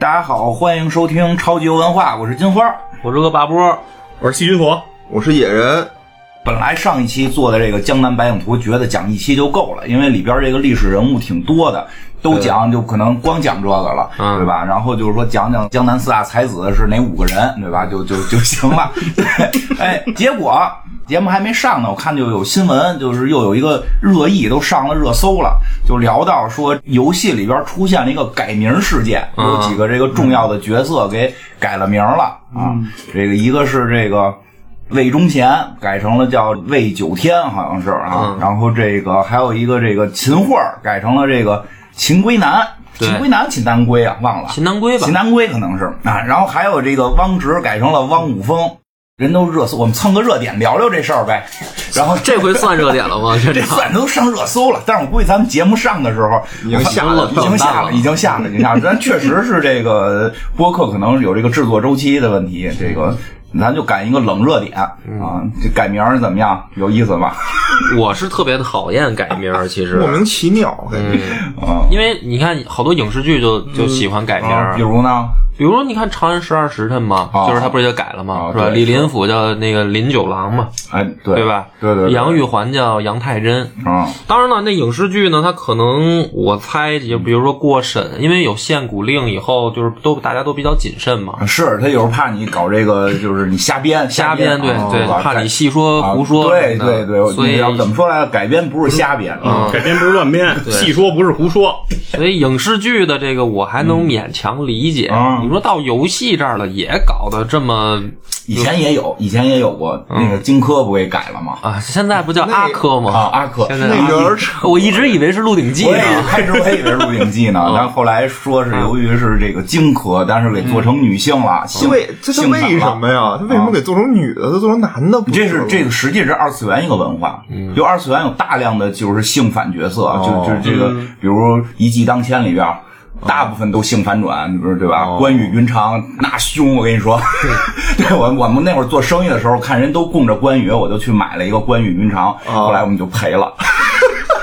大家好，欢迎收听超级游文化，我是金花。我是个霸波，我是细菌佛，我是野人。本来上一期做的这个《江南百景图》，觉得讲一期就够了，因为里边这个历史人物挺多的，都讲就可能光讲这个了，嗯对吧？然后就是说讲讲江南四大才子是哪五个人，对吧？就就就行了。对，哎，结果节目还没上呢，我看就有新闻，就是又有一个热议，都上了热搜了，就聊到说游戏里边出现了一个改名事件，嗯有几个这个重要的角色给改了名了啊。这个一个是这个。魏忠贤改成了叫魏九天，好像是啊。嗯然后这个还有一个这个秦桧儿改成了这个秦归南，秦归南、秦南归啊，忘了。秦南归吧秦？南归可能是啊。然后还有这个汪直改成了汪武峰，人都热搜，我们蹭个热点聊聊这事儿呗。然后这回算热点了吗？这这算都上热搜了，但是我估计咱们节目上的时候已经下了已经下了，已经下了，已经下了。但确实是这个播客可能有这个制作周期的问题，这个咱就赶一个冷热点啊。这改名儿怎么样？有意思吗？我是特别讨厌改名儿，其实莫名其妙，感觉嗯，啊，因为你看好多影视剧就就喜欢改名儿啊比，如呢？比如你看《长安十二时辰》嘛，啊。就是他不是就改了嘛，是吧？李林甫叫那个林九郎嘛，哎，对对吧？对对对，杨玉环叫杨太真。啊，当然了，那影视剧呢，它可能我猜，就比如说过审，因为有限古令以后，就是都大家都比较谨慎嘛，是他有时候怕你搞这个，就是你瞎编 瞎编，对啊对，怕你细说啊胡说对对对，所以要怎么说来着？改编不是瞎编改编不是乱编，细说不是胡说。所以影视剧的这个我还能勉强理解，说到游戏这儿了，也搞得这么以前也有，以前也有过，那个荆轲不给改了吗？啊？现在不叫阿轲吗？啊，阿轲现在那个我一直以为是《鹿鼎记》呢。开始我也以为是《鹿鼎记》呢，但后来说是由于是这个荆轲，但是给做成女性了，性为这他性感了为什么呀？他为什么给做成女的？他做成男的不这？是这个实际是二次元一个文化，就二次元有大量的就是性反角色，就哦就是这个，比如《一骑当千》里边。大部分都性反转，你不是对吧？哦关羽、云长那凶，我跟你说，对我我们那会儿做生意的时候，看人都供着关羽，我就去买了一个关羽、云长，哦后来我们就赔了，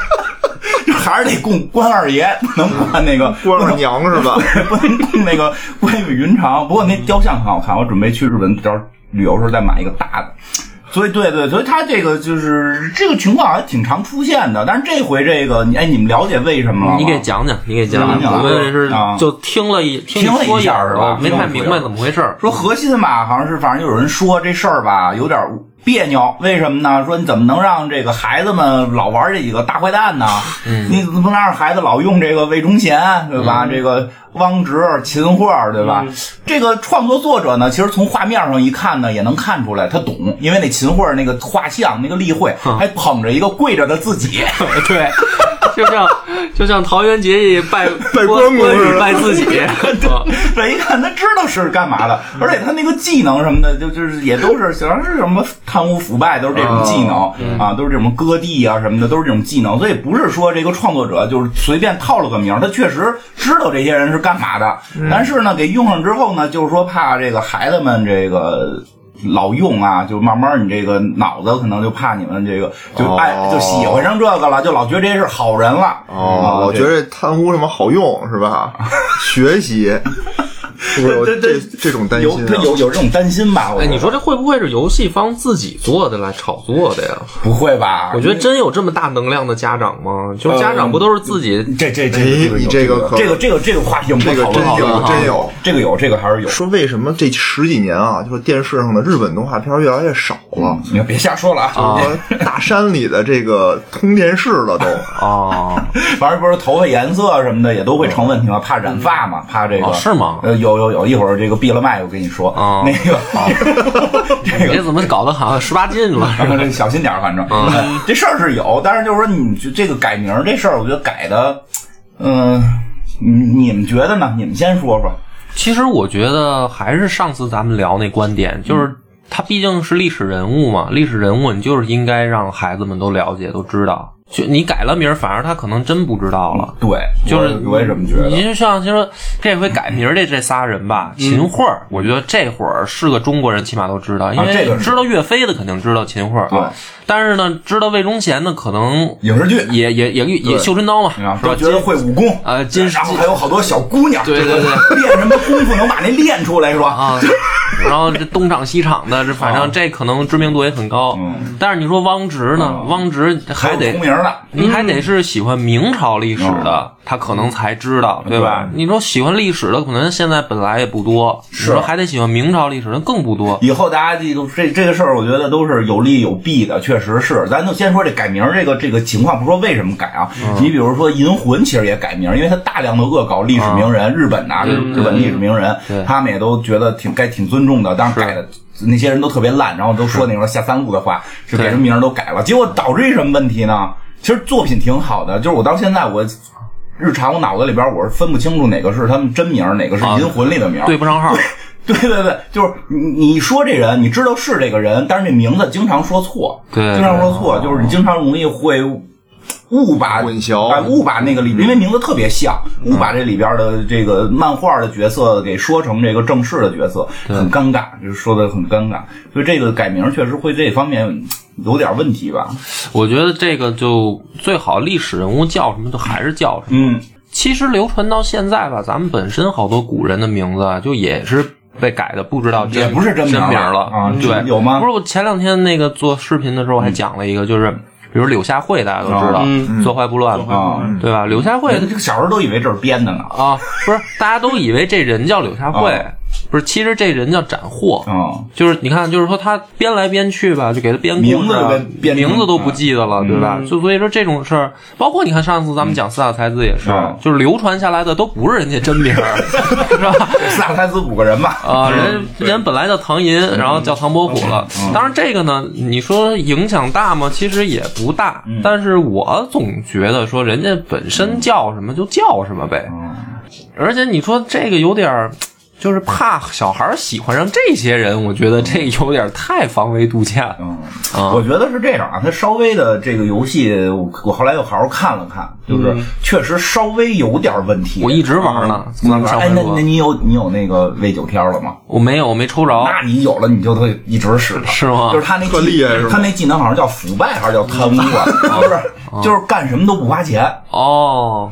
就还是得供关二爷，不能关那个 关二娘是吧？不能供那个关羽云长。不过那雕像很好看，我准备去日本旅游时候再买一个大的。所以，对对，所以他这个就是这个情况还挺常出现的。但是这回这个，你哎，你们了解为什么了吗？你给讲讲，你给讲讲讲我们是啊就听了一听听了一下是吧没太明白怎么回事。说核心吧，好像是反正有人说这事儿吧有点别扭，为什么呢？说你怎么能让这个孩子们老玩这几个大坏蛋呢？嗯你怎么能让孩子老用这个魏忠贤，对吧？这个汪直、秦桧，对吧？嗯这个创作作者呢，其实从画面上一看呢，也能看出来他懂，因为那秦桧那个画像那个立绘还捧着一个跪着的自己，对，就像就像桃园结义拜 拜关关羽拜自己，啊这一看他知道是干嘛的，而且他那个技能什么的，就就是也都是好像是什么贪污腐败，都是这种技能、啊，都是这种割地啊什么的，都是这种技能。所以不是说这个创作者就是随便套了个名，他确实知道这些人是干嘛的。但是呢，给用上之后呢，就是说怕这个孩子们这个。老用啊，就慢慢你这个脑子可能就怕你们这个就哦爱、就喜欢上这个了，就老觉得这是好人了。啊哦，我觉得贪污什么好用是吧？学习是不是有对对这这种担心啊？他有有这种担心吧？我哎，你说这会不会是游戏方自己做的来炒作的呀？不会吧？我觉得真有这么大能量的家长吗？就是家长不都是自己这这这你这个可这个这个这个话题我们不这个真有讨论讨论啊真有。这个有这个还是有。说为什么这十几年啊，就是电视上的日本动画片越来越少了？你别瞎说了啊！说 大山里的这个通电视了都，啊，反正不是头发颜色什么的也都会成问题吗？怕染发嘛？怕这个哦是吗呃，有有有有，一会儿这个闭了麦，我跟你说，哦那个好这个这怎么搞得好像十八禁了？这小心点儿，反正、嗯这事儿是有，但是就是说你这个改名这事儿，我觉得改的，嗯、你你们觉得呢？你们先说说。其实我觉得还是上次咱们聊那观点，就是他毕竟是历史人物嘛，历史人物你就是应该让孩子们都了解、都知道。就你改了名儿，反而他可能真不知道了。对，就是我我也这么觉得。你就像就说这回改名儿的这仨人吧，嗯秦桧儿，我觉得这会儿是个中国人，起码都知道，因为知道岳飞的肯定知道秦桧儿，对但是呢，知道魏忠贤的可能影视剧也也也也绣春刀嘛，啊，是吧？都觉得会武功啊金然后还有好多小姑娘，对对对 练什么功夫能把那练出来是吧？啊，然后这东厂西厂的，这反正这可能知名度也很高。但是你说汪直呢？嗯汪直还得有出名的，你还得是喜欢明朝历史的，他可能才知道，对吧？你说喜欢历史的，可能现在本来也不多。你说还得喜欢明朝历史的更不多。以后大家记住这这个事儿，我觉得都是有利有弊的，确实是。咱就先说这改名儿这个这个情况，不说为什么改啊？你比如说《银魂》，其实也改名儿，因为他大量的恶搞历史名人，日本呐、日本历史名人对，他们也都觉得挺该挺尊重的，当时改的。那些人都特别烂，然后都说那种下三路的话，就给人名儿都改了，结果导致一什么问题呢？其实作品挺好的，就是我到现在我日常我脑子里边我是分不清楚哪个是他们真名，哪个是啊银魂里的名儿。对不上号，对对对，就是你你说这人，你知道是这个人，但是这名字经常说错，对经常说错，就是你经常容易会误把混淆。哎，误把那个里，因为名字特别像，误把这里边的这个漫画的角色给说成这个正式的角色，很尴尬，就是说的很尴尬，所以这个改名确实会这方面有点问题吧？我觉得这个就最好历史人物叫什么就还是叫什么。嗯，其实流传到现在吧，咱们本身好多古人的名字啊，就也是被改的，不知道真也不是真名了真名了。啊对，有吗？不是，我前两天那个做视频的时候还讲了一个，就是比如柳下惠，大家都知道，坐怀不乱嘛，啊，对吧？柳下惠这个小时候都以为这是编的呢，啊，不是，大家都以为这人叫柳下惠啊，不是，其实这人叫斩获。啊，就是你看，就是说他编来编去吧，就给他编名字名字都不记得了，对吧？就所以说这种事儿，包括你看上次咱们讲四大才子也是嗯，就是流传下来的都不是人家真名儿，是吧？四大才子五个人吧，啊，人人本来叫唐寅，然后叫唐伯虎了。当然，这个呢，你说影响大吗？其实也不大。但是我总觉得说，人家本身叫什么就叫什么呗。而且你说这个有点儿。就是怕小孩儿喜欢上这些人，我觉得这有点太防微杜渐。嗯，啊我觉得是这样啊，他稍微的这个游戏，我我后来又好好看了看，就是确实稍微有点问题。我一直玩呢，咱们上哎，回说那那你有你有那个 V 九天了吗？我没有，我没抽着。那你有了，你就会一直使它，是吗就是他那特技厉害是吗他那技能好像叫腐败还是叫贪污啊？不是就是干什么都不花钱，哦，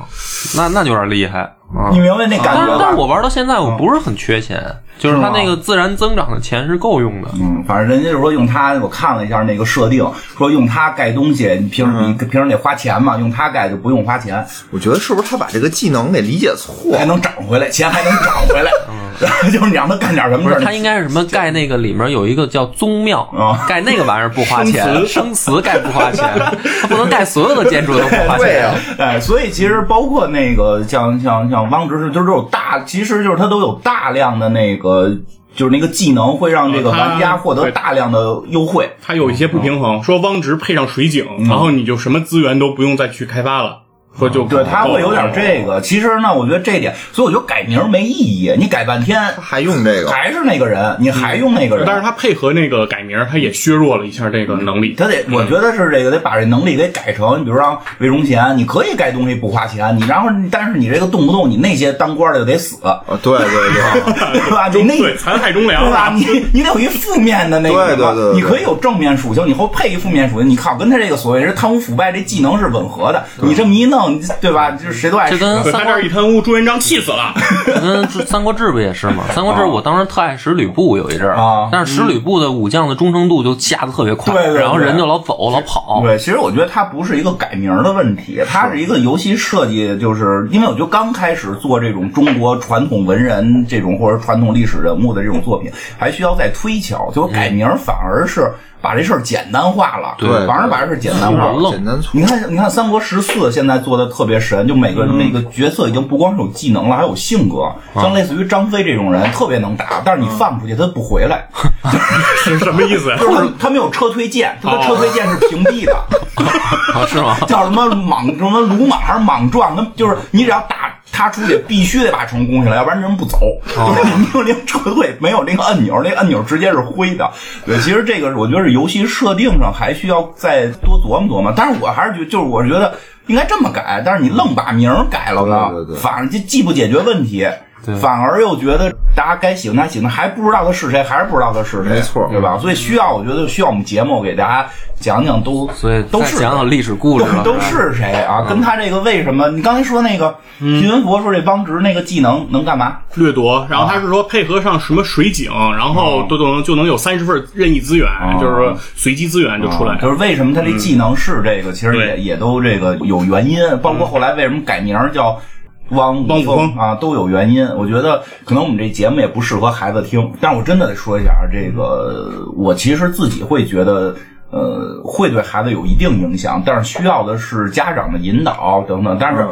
那那就有点厉害。啊你明白那感觉吧？但是但是我玩到现在，我不是很缺钱，就是它那个自然增长的钱是够用的。嗯，反正人家就说用它，我看了一下那个设定，说用它盖东西，你平时你平时得花钱嘛，用它盖就不用花钱，我觉得是不是他把这个技能给理解错还？能涨回来，钱还能涨回来，就是你让他干点什么不是，事儿，它应该是什么？盖那个里面有一个叫宗庙啊，盖那个玩意儿不花钱，生祠盖不花钱，他不能盖所有的建筑都不花钱对呀。哎，所以其实包括那个像像像汪直是，就是有大，其实就是他都有大量的那个，就是那个技能会让这个玩家获得大量的优惠。它有一些不平衡，说汪直配上水井，然后你就什么资源都不用再去开发了，说就对，他会有点这个。其实呢，我觉得这一点，所以我觉得改名没意义。你改半天他还用这个？还是那个人，你还用那个人，但是他配合那个改名，他也削弱了一下这个能力。他得，我觉得是这个得把这能力给改成，你比如让魏忠贤，你可以盖东西不花钱，你然后但是你这个动不动你那些当官的就得死，啊，对对对，对吧？你那对，残害忠良对吧？啊！你 你得有一负面的那个，对对对对你可以有正面属性，你后配一负面属性，你靠跟他这个所谓是贪污腐败这技能是吻合的，你这么一弄，对吧？就是谁都爱吃。这跟三他这儿一贪污，朱元璋气死了。这跟《三国志》不也是吗？《三国志》我当时特爱使吕布有一阵儿啊但是使吕布的武将的忠诚度就下的特别快，对对对然后人就老走老跑。对，其实我觉得它不是一个改名的问题，它是一个游戏设计，就是因为我觉得刚开始做这种中国传统文人这种或者传统历史人物的这种作品，还需要再推敲，就是改名反而是把这事儿简单化了，对反而把这事儿简单化了。愣简单粗你看，你看《三国十四》现在做的特别神，就每个人那个角色已经不光是有技能了，还有性格。像类似于张飞这种人，特别能打，但是你放出去他不回来，是什么意思？就是他他没有撤退键，他的撤退键是屏蔽的。啊，是吗？叫什么莽什么鲁莽还是莽撞？那就是你只要打他出去必须得把虫攻下来，要不然人不走。就是你命令撤退没有那个按钮，那个按钮直接是灰的。对，其实这个我觉得是游戏设定上还需要再多琢磨琢磨。但是我还是觉，就是我觉得应该这么改，但是你愣把名改了呢，对对对反正就既不解决问题。反而又觉得大家该喜欢他喜欢他，还不知道他是谁，还是不知道他是谁，没错对吧？所以需要，我觉得需要我们节目给大家讲讲都，所以都是讲讲历史故事了，都都是谁啊？跟他这个为什么？你刚才说那个徐文博说这帮直那个技能能干嘛？掠夺，然后他是说配合上什么水井，然后都都能就能有三十份任意资源，就是说随机资源就出来。就是为什么他这技能是这个？其实也也都这个有原因，包括后来为什么改名叫。汪汪峰啊，都有原因。我觉得可能我们这节目也不适合孩子听，但是我真的得说一下，这个我其实自己会觉得，呃，会对孩子有一定影响，但是需要的是家长的引导等等。但是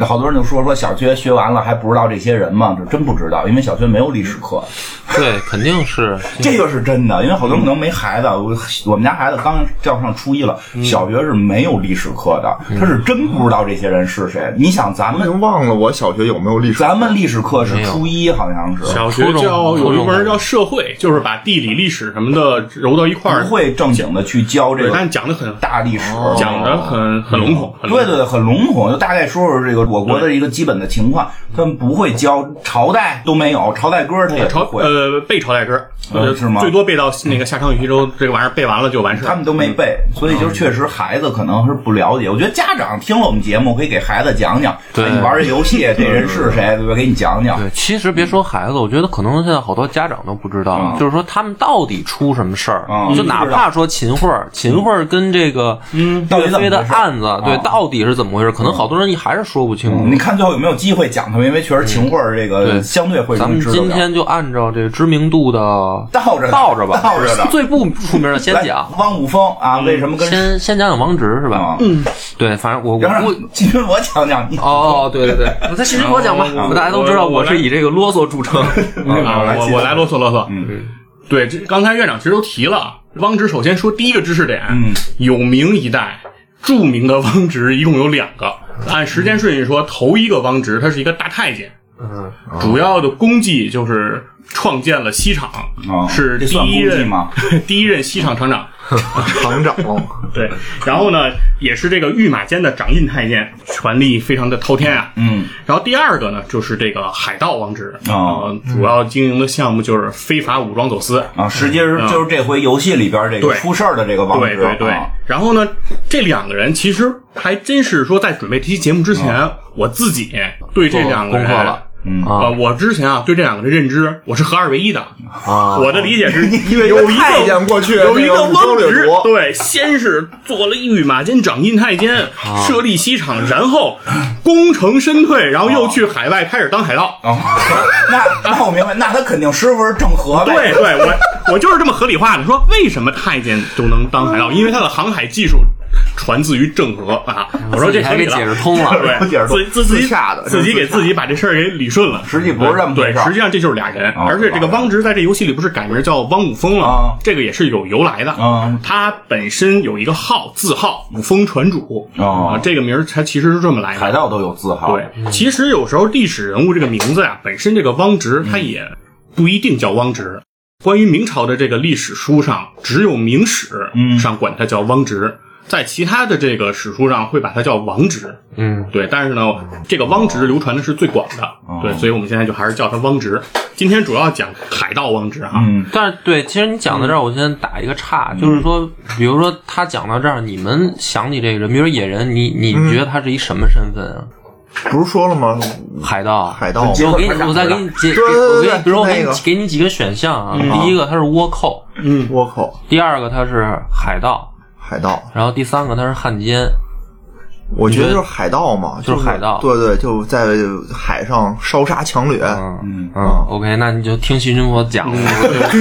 好多人就说说小学学完了还不知道这些人吗？这真不知道，因为小学没有历史课。对，肯定是这个是真的，因为好多人可能没孩子，我我们家孩子刚要上初一了，小学是没有历史课的，他是真不知道这些人是谁。你想，咱们忘了我小学有没有历史。咱们历史课是初一，好像是小学叫有一门叫社会，就是把地理、历史什么的揉到一块儿不，会正经的去教这对，个但讲的很大历史，讲的很很笼统对对对，很笼统，就大概说说这个我国的一个基本的情况。他们不会教朝代都没有，朝代歌他也朝不会，呃背朝代歌，呃呃是吗最多背到那个夏商与西周这个玩意儿背完了就完事儿。他们都没背，所以就确实孩子可能是不了解。我觉得家长听了我们节目，可以给孩子讲讲，对哎你玩这游戏，这人是谁，对吧？给你讲讲。对，其实别说孩子，我觉得可能现在好多家长都不知道，嗯就是说他们到底出什么事儿，嗯就哪怕说秦桧儿，秦桧儿跟这个嗯到底岳飞的案子，对啊，到底是怎么回事？可能好多人还是说不清楚。你看最后有没有机会讲他们？因为确实秦桧儿这个相对会咱们今天就按照这个知名度的倒着的倒着吧，倒着的最不出名的先讲，汪五峰啊，为什么跟先先讲讲王直是吧嗯？？对，反正我我然后我。金军我讲讲你哦哦，对对对，我在新闻我讲吧，我大家都知道我是以这个啰嗦著称。啊，我我来啰嗦啰嗦。嗯，对，这刚才院长其实都提了，汪直首先说第一个知识点，嗯，有名一代著名的汪直一共有两个，按时间顺序说，头一个汪直他是一个大太监，嗯，主要的功绩就是创建了西厂，啊是第一任？第一任西厂厂长。厂 长，对，然后呢，也是这个御马监的掌印太监，权力非常的滔天啊。嗯，然后第二个呢，就是这个海盗王直哦呃主要经营的项目就是非法武装走私。啊，实际是就是这回游戏里边这个出事儿的这个王直，对对对。啊，然后呢，这两个人其实还真是说，在准备这期节目之前，我自己对这两个人做功课了。嗯啊呃，我之前啊对这两个的认知，我是合二为一的。啊 我的理解是，因为有一太监个过去有一个汪直，对，先是做了御马监掌印太监，啊设立西厂，然后功成身退，然后又去海外开始当海盗。啊，那那我明白，那他肯定师傅是郑和呗。对对，我我就是这么合理化的。说为什么太监就能当海盗？因为他的航海技术传自于郑和啊。我说这还给合理了解释通了。对，自自自己自洽的自己给自己把这事儿给理顺了。实际不是这么回对，事实际上这就是俩人，哦而且这个汪直在这游戏里不是改名叫汪五峰了，啊这个也是有由来的。嗯他本身有一个号，字号五峰船主哦啊，这个名儿它其实是这么来的。海盗都有字号。对，其实有时候历史人物这个名字呀，本身这个汪直他也不一定叫汪直。关于明朝的这个历史书上，只有《明史》嗯上管他叫汪直，在其他的这个史书上会把它叫王直。嗯，对，但是呢，这个汪直流传的是最广的，对，所以我们现在就还是叫他汪直。今天主要讲海盗汪直哈，嗯，但是对，其实你讲到这儿，我先打一个岔，就是说，比如说他讲到这儿，你们想起这个人，比如说野人，你你觉得他是一什么身份啊？不是说了吗？海盗，海盗。我给你，我再给你解，对对对我给你，比如我给你给你几个选项啊，第一个他是倭寇，嗯，倭寇、第二个他是海盗，海盗，然后第三个他是汉奸。我觉得就是海盗嘛，就是海盗。对对，就在海上烧杀抢掠。嗯嗯，OK，那你就听徐君佛讲，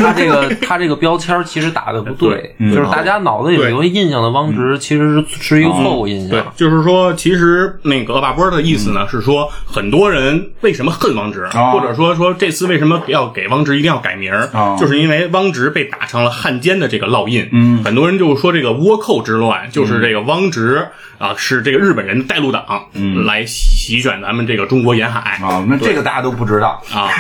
他这个他这个标签其实打的不对，就是大家脑子里有一个印象的汪直，其实是是一个错误印对象，。就是说，其实那个恶霸波的意思呢，是说很多人为什么恨汪直，啊。或者说说这次为什么要给汪直一定要改名就是因为汪直被打成了汉奸的这个烙印。嗯。很多人就说这个倭寇之乱就是这个汪直啊，是这日本人带路党，嗯。来席卷咱们这个中国沿海。啊，那这个大家都不知道，啊。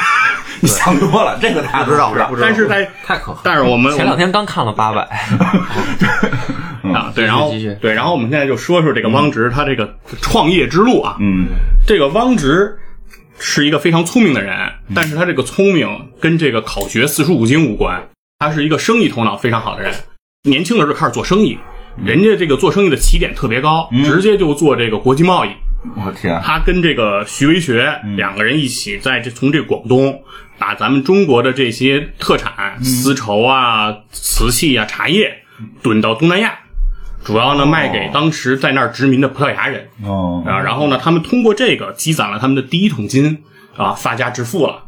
你想多了，这个大家都不知道。但是在太可恨。但是我们前两天刚看了八百，啊，对，然后对，然后我们现在就说说这个汪直他这个创业之路啊，嗯。这个汪直是一个非常聪明的人，但是他这个聪明跟这个考学四书五经无关，他是一个生意头脑非常好的人。年轻的时候开始做生意，人家这个做生意的起点特别高，直接就做这个国际贸易。我天，他跟这个徐为学两个人一起在这从这广东把咱们中国的这些特产，丝绸啊、瓷器啊、茶叶囤到东南亚，主要呢卖给当时在那儿殖民的葡萄牙人。哦，啊，然后呢，他们通过这个积攒了他们的第一桶金，啊，发家致富了。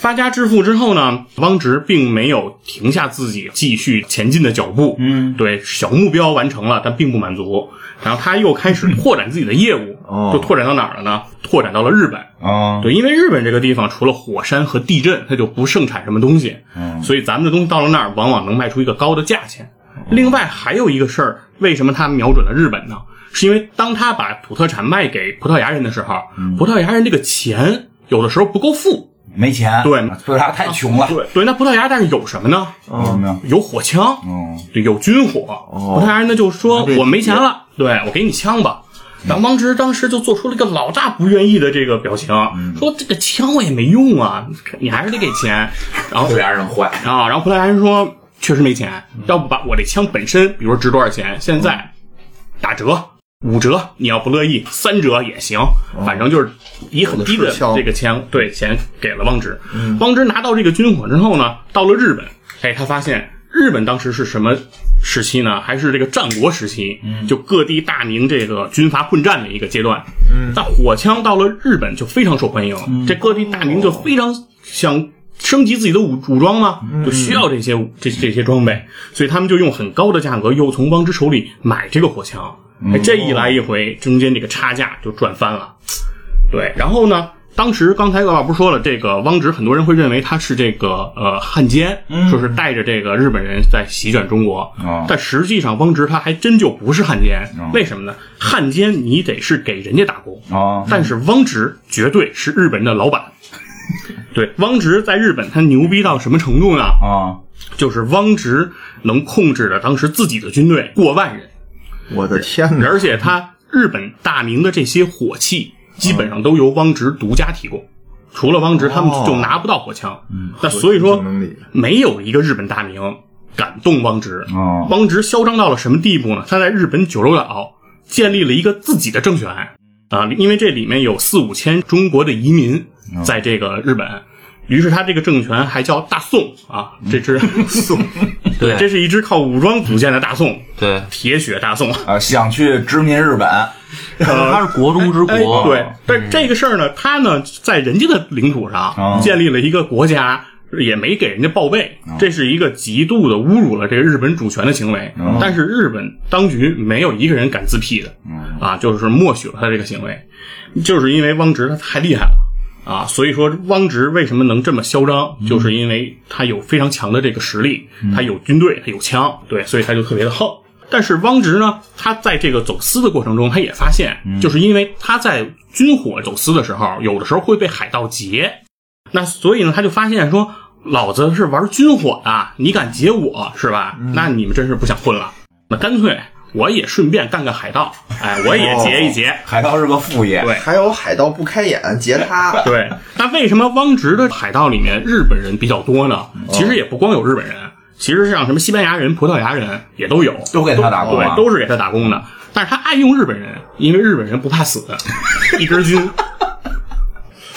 发家致富之后呢，汪直并没有停下自己继续前进的脚步，嗯，对，小目标完成了，但并不满足。然后他又开始 拓展自己的业务，哦就拓展到哪儿了呢？拓展到了日本。啊，对，因为日本这个地方除了火山和地震，它就不盛产什么东西，嗯所以咱们的东西到了那儿，往往能卖出一个高的价钱。另外还有一个事儿，为什么他瞄准了日本呢？是因为当他把土特产卖给葡萄牙人的时候，葡萄牙人这个钱有的时候不够付。没钱，对葡萄牙太穷了，对对，那葡萄牙但是有什么呢？有什么呀？有火枪，嗯对，有军火。葡萄牙人呢就说这我没钱了，对我给你枪吧。然后王直当时就做出了一个老大不愿意的这个表情，说这个枪我也没用啊，你还是得给钱。然后葡萄牙人坏，啊，然后葡萄牙人说确实没钱，要不把我这枪本身，比如说值多少钱，现在打折五折，你要不乐意三折也行，反正就是以很低的这个钱对钱给了汪直。汪直拿到这个军火之后呢，到了日本，哎，他发现日本当时是什么时期呢？还是这个战国时期，就各地大明这个军阀混战的一个阶段。那火枪到了日本就非常受欢迎，这各地大明就非常想升级自己的武武装嘛，就需要这些这这些装备，所以他们就用很高的价格又从汪直手里买这个火枪。哎，这一来一回，中间这个差价就赚翻了。对，然后呢，当时刚才葛老不是说了，这个汪直很多人会认为他是这个呃汉奸，说是带着这个日本人在席卷中国，哦但实际上汪直他还真就不是汉奸，为什么呢？汉奸你得是给人家打工，哦，但是汪直绝对是日本人的老板。对，汪直在日本他牛逼到什么程度呢？啊，就是汪直能控制着当时自己的军队过万人，我的天哪！而且他日本大明的这些火器基本上都由汪直独家提供，除了汪直，他们就拿不到火枪。那所以说没有一个日本大明敢动汪直。哦汪直嚣张到了什么地步呢？他在日本九州岛建立了一个自己的政权啊，因为这里面有四五千中国的移民在这个日本。于是他这个政权还叫大宋啊，这支宋，对，这是一支靠武装组建的大宋，对，铁血大宋。啊，想去殖民日本，他是国中之哎，国，对，但这个事儿呢，他呢在人家的领土上哦建立了一个国家，也没给人家报备，这是一个极度的侮辱了这个日本主权的行为。但是日本当局没有一个人敢自辟的，啊，就是默许了他这个行为，就是因为汪直他太厉害了。啊，所以说汪直为什么能这么嚣张，就是因为他有非常强的这个实力，他有军队，他有枪，对，所以他就特别的横。但是汪直呢，他在这个走私的过程中，他也发现，就是因为他在军火走私的时候，有的时候会被海盗劫，那所以呢，他就发现说，老子是玩军火的，你敢劫我是吧？那你们真是不想混了，那干脆我也顺便干个海盗，哎，我也劫一劫。海盗是个副业，对还有海盗不开眼劫他，对，那为什么汪直的海盗里面日本人比较多呢？其实也不光有日本人，其实像什么西班牙人、葡萄牙人也都有，都给他打工啊对，都是给他打工的。但是他爱用日本人，因为日本人不怕死，一根筋。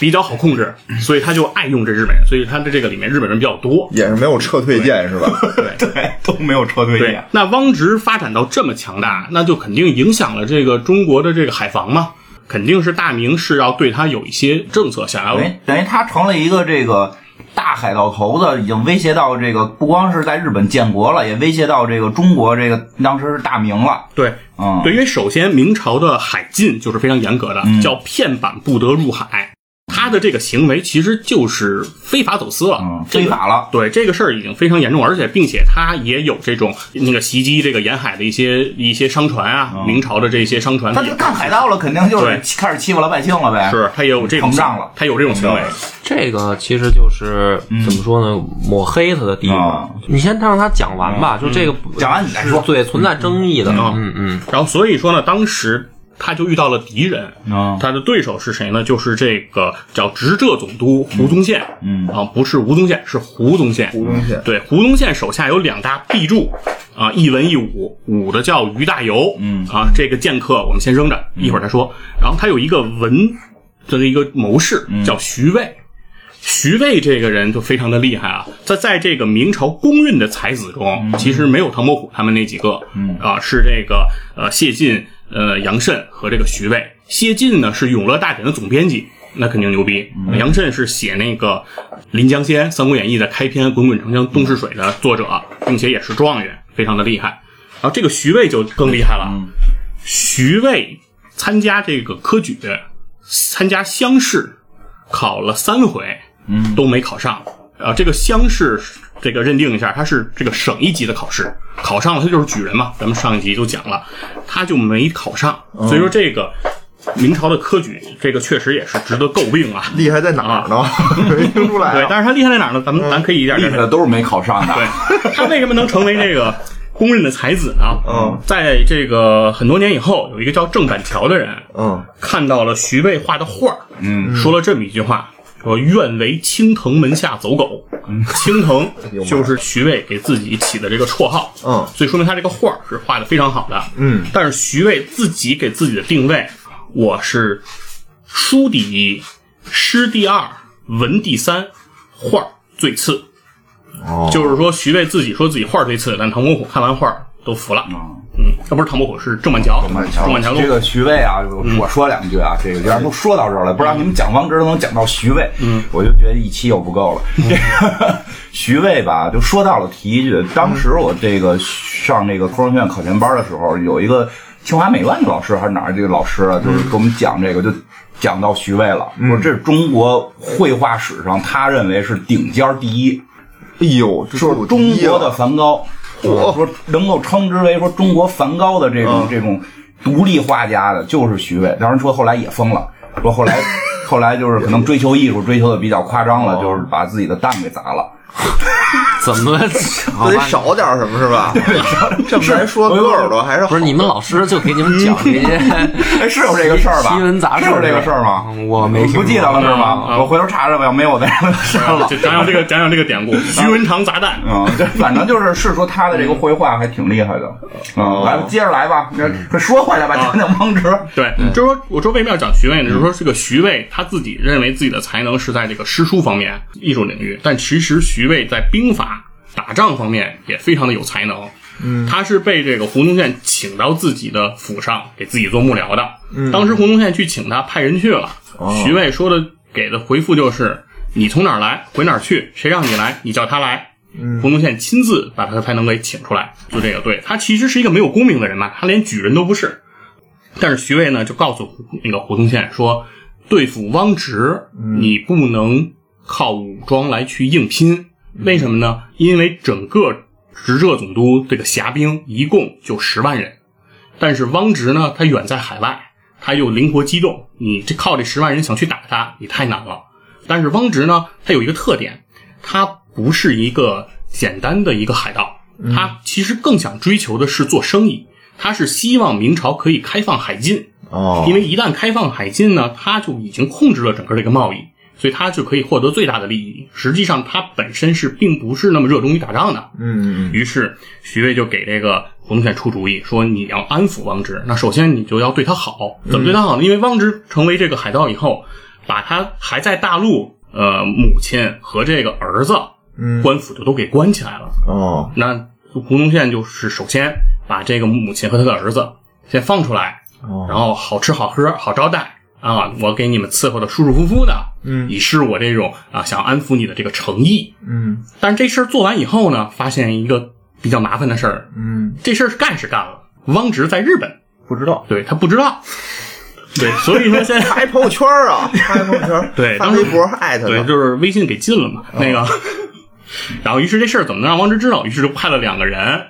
比较好控制，所以他就爱用这日本人，所以他的这个里面日本人比较多。也是没有撤退键是吧？对 对，都没有撤退对键，，那汪直发展到这么强大，那就肯定影响了这个中国的这个海防嘛，肯定是大明是要对他有一些政策，想要等于等于他成了一个这个大海盗头子，已经威胁到这个不光是在日本建国了，也威胁到这个中国这个当时是大明了。对，嗯，对，因为首先明朝的海禁就是非常严格的，叫片板不得入海。它他的这个行为其实就是非法走私了，嗯，非法了。对这个事儿已经非常严重，而且并且他也有这种那个袭击这个沿海的一些一些商船啊，明朝的这些商船，他就干海盗了，肯定就是开始欺负老百姓了呗。是他也有这种膨胀了。他有这种行为，这个其实就是怎么说呢，抹黑他的地方。你先让他讲完吧，就这个讲完你再说。对，存在争议的。嗯。嗯嗯，然后所以说呢，当时他就遇到了敌人，啊。他的对手是谁呢？就是这个叫直浙总督胡宗宪，嗯。啊，不是吴宗宪，是胡宗宪。胡宗宪。对，胡宗宪手下有两大臂助啊，一文一武，武的叫于大猷，嗯。啊，这个剑客我们先扔着，一会儿再说。然后他有一个文的一个谋士叫徐渭。徐渭这个人就非常的厉害啊，在在这个明朝公认的才子中，其实没有唐伯虎他们那几个，嗯。啊，是这个呃谢晋、呃杨慎和这个徐渭。谢晋呢是《永乐大典》的总编辑，那肯定牛逼。杨慎是写那个《临江仙》《三国演义》的开篇“滚滚长江东逝水”的作者，并且也是状元，非常的厉害。然后这个徐渭就更厉害了，徐渭参加这个科举，参加乡试，考了三回，嗯，都没考上。啊，这个乡试这个认定一下，它是这个省一级的考试，考上了他就是举人嘛。咱们上一集就讲了，他就没考上，所以说这个明朝的科举，这个确实也是值得诟病啊。厉害在哪儿呢？没听出来对，啊。但是他厉害在哪儿呢？咱们咱可以一点厉点害的都是没考上的。对，他为什么能成为这个公认的才子呢？嗯，在这个很多年以后，有一个叫郑板桥的人，嗯，看到了徐渭画的画，嗯，说了这么一句话，说愿为青藤门下走狗。青藤 就是徐渭给自己起的这个绰号，嗯。所以说明他这个画是画的非常好的，嗯，但是徐渭自己给自己的定位，我是书第一，诗第二，文第三，画最次。哦，就是说徐渭自己说自己画最次，但唐伯虎看完画都服了。嗯，那不是唐伯虎，是郑板桥。郑板桥。郑板桥这个徐渭啊，我说两句啊，这个既然都说到这儿了，不知道你们讲王直都能讲到徐渭，嗯，我就觉得一期又不够了。这 个徐渭吧，就说到了提一句，当时我这个上这个科学院考前班的时候，有一个清华美院的老师还是哪儿这个老师啊，就是给我们讲这个，就讲到徐渭了，说这是中国绘画史上他认为是顶尖第一，哎呦，这说中国的梵高，说能够称之为说中国梵高的这种、这种独立画家的，就是徐渭。当然说后来也疯了，说后来 后来就是可能追求艺术追求的比较夸张了，就是把自己的蛋给砸了。怎么？得少点什么是吧？这么来说，割耳朵还是不是你们老师就给你们讲这些 哎，是有这个事儿吧？新闻杂志是有这个事儿吗？嗯我没听不记得了是吗？嗯我回头查查吧，要没有我再删了。就讲讲这个，讲讲这个典故，徐文长砸蛋。嗯，这反正就是是说他的这个绘画还挺厉害的。啊，来接着来吧，这说回来吧，讲讲王直。对，就是说，我说为什么要讲徐渭呢？就是说，这个徐渭他自己认为自己的才能是在这个诗书方面、艺术领域，但其实徐渭在兵法、打仗方面也非常的有才能。嗯，他是被这个胡宗宪请到自己的府上，给自己做幕僚的。嗯，当时胡宗宪去请他，派人去了。徐渭说的给的回复就是：“你从哪儿来，回哪儿去，谁让你来，你叫他来。”胡宗宪亲自把他的才能给请出来，就这个对他其实是一个没有功名的人嘛，他连举人都不是。但是徐渭呢，就告诉那个胡宗宪说，对付汪直，你不能靠武装来去硬拼。为什么呢？因为整个直浙总督这个辖兵一共就十万人，但是汪直呢，他远在海外，他又灵活机动，你这靠这十万人想去打他，你太难了。但是汪直呢，他有一个特点，他不是一个简单的一个海盗，他其实更想追求的是做生意。他是希望明朝可以开放海禁，哦因为一旦开放海禁呢，他就已经控制了整个这个贸易，所以他就可以获得最大的利益。实际上，他本身是并不是那么热衷于打仗的。嗯嗯于是徐渭就给这个胡宗宪出主意，说你要安抚汪直，那首先你就要对他好。怎么对他好呢？因为汪直成为这个海盗以后，把他还在大陆呃母亲和这个儿子，嗯官府就都给关起来了。哦那胡宗宪就是首先把这个母亲和他的儿子先放出来，哦然后好吃好喝好招待啊，我给你们伺候的舒舒服服的，嗯。以示我这种啊想安抚你的这个诚意。嗯。但是这事儿做完以后呢，发现一个比较麻烦的事儿，嗯，这事儿是干是干了，汪直在日本，不知道。对他不知道，对，所以说现在 发一朋友圈啊，发一朋友圈，对当时发微博艾特对，他，就是微信给禁了嘛，那个。然后，于是这事儿怎么能让汪直知道？于是就派了两个人，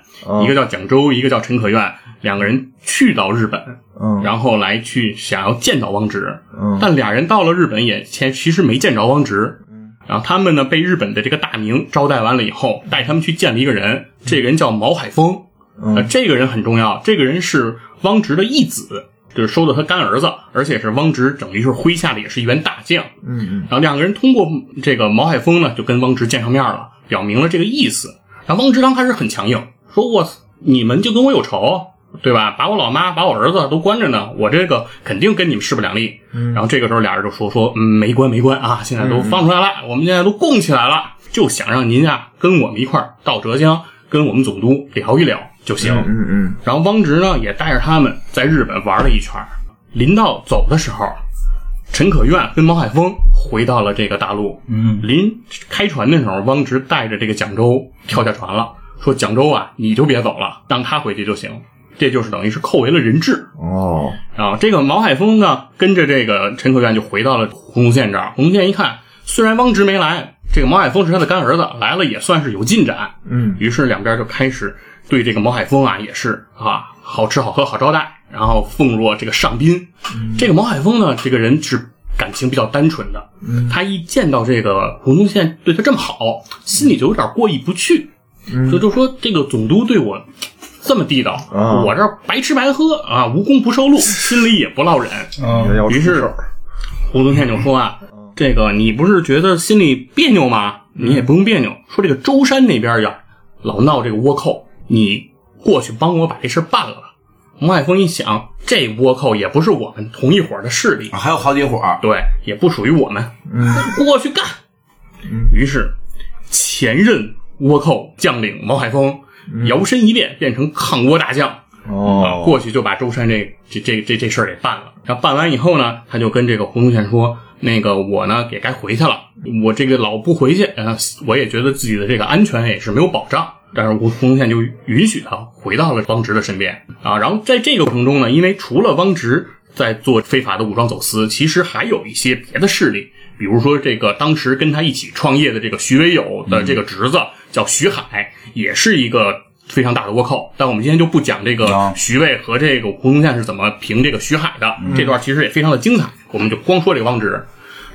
一个叫蒋周，一个叫陈可愿，两个人去到日本，嗯然后来去想要见到汪直。嗯但俩人到了日本也前其实没见着汪直。然后他们呢被日本的这个大名招待完了以后，带他们去见了一个人，这个人叫毛海峰。呃，这个人很重要，这个人是汪直的义子，就是收的他干儿子，而且是汪直等于是麾下的也是一员大将。嗯嗯然后两个人通过这个毛海峰呢，就跟汪直见上面了，表明了这个意思。然后汪直刚开始很强硬，说：“我操，你们就跟我有仇，对吧？把我老妈、把我儿子都关着呢，我这个肯定跟你们势不两立。”然后这个时候俩人就说：“说嗯，没关没关啊，现在都放出来了，我们现在都供起来了，就想让您啊跟我们一块儿到浙江，跟我们总督聊一聊就行。嗯嗯然后汪直呢也带着他们在日本玩了一圈儿。临到走的时候，陈可愿跟毛海峰回到了这个大陆。嗯，临开船的时候，汪直带着这个蒋周跳下船了，说：“蒋州啊，你就别走了，让他回去就行。”这就是等于是扣为了人质。哦，啊，这个毛海峰呢，跟着这个陈可愿就回到了洪洞县这儿。洪洞县一看，虽然汪直没来，这个毛海峰是他的干儿子，来了也算是有进展。嗯于是两边就开始对这个毛海峰啊，也是啊，好吃好喝好招待，然后奉若这个上宾。这个毛海峰呢，这个人是感情比较单纯的，他一见到这个洪洞县对他这么好，心里就有点过意不去，所以就说这个总督对我。这么地道，啊我这儿白吃白喝啊，无功不受禄，心里也不落忍。嗯要出于是胡宗宪就说啊，这个你不是觉得心里别扭吗？你也不用别扭。说这个舟山那边呀，老闹这个倭寇，你过去帮我把这事儿办了。毛海峰一想，这倭寇也不是我们同一伙的势力，还有好几伙儿，对，也不属于我们，嗯过去干。于是前任倭寇将领毛海峰摇身一变，变成抗倭大将。啊，哦，过去就把舟山这这这这这事儿给办了。然后办完以后呢，他就跟这个胡宗宪说：“那个我呢也该回去了，我这个老不回去，呃，我也觉得自己的这个安全也是没有保障。”但是洪洪宗宪就允许他回到了汪直的身边啊。然后在这个过程中呢，因为除了汪直在做非法的武装走私，其实还有一些别的势力，比如说这个当时跟他一起创业的这个徐伟友的这个侄子、叫徐海，也是一个非常大的倭寇。但我们今天就不讲这个啊徐渭和这个胡宗宪是怎么平这个徐海的，这段其实也非常的精彩，我们就光说这个汪直。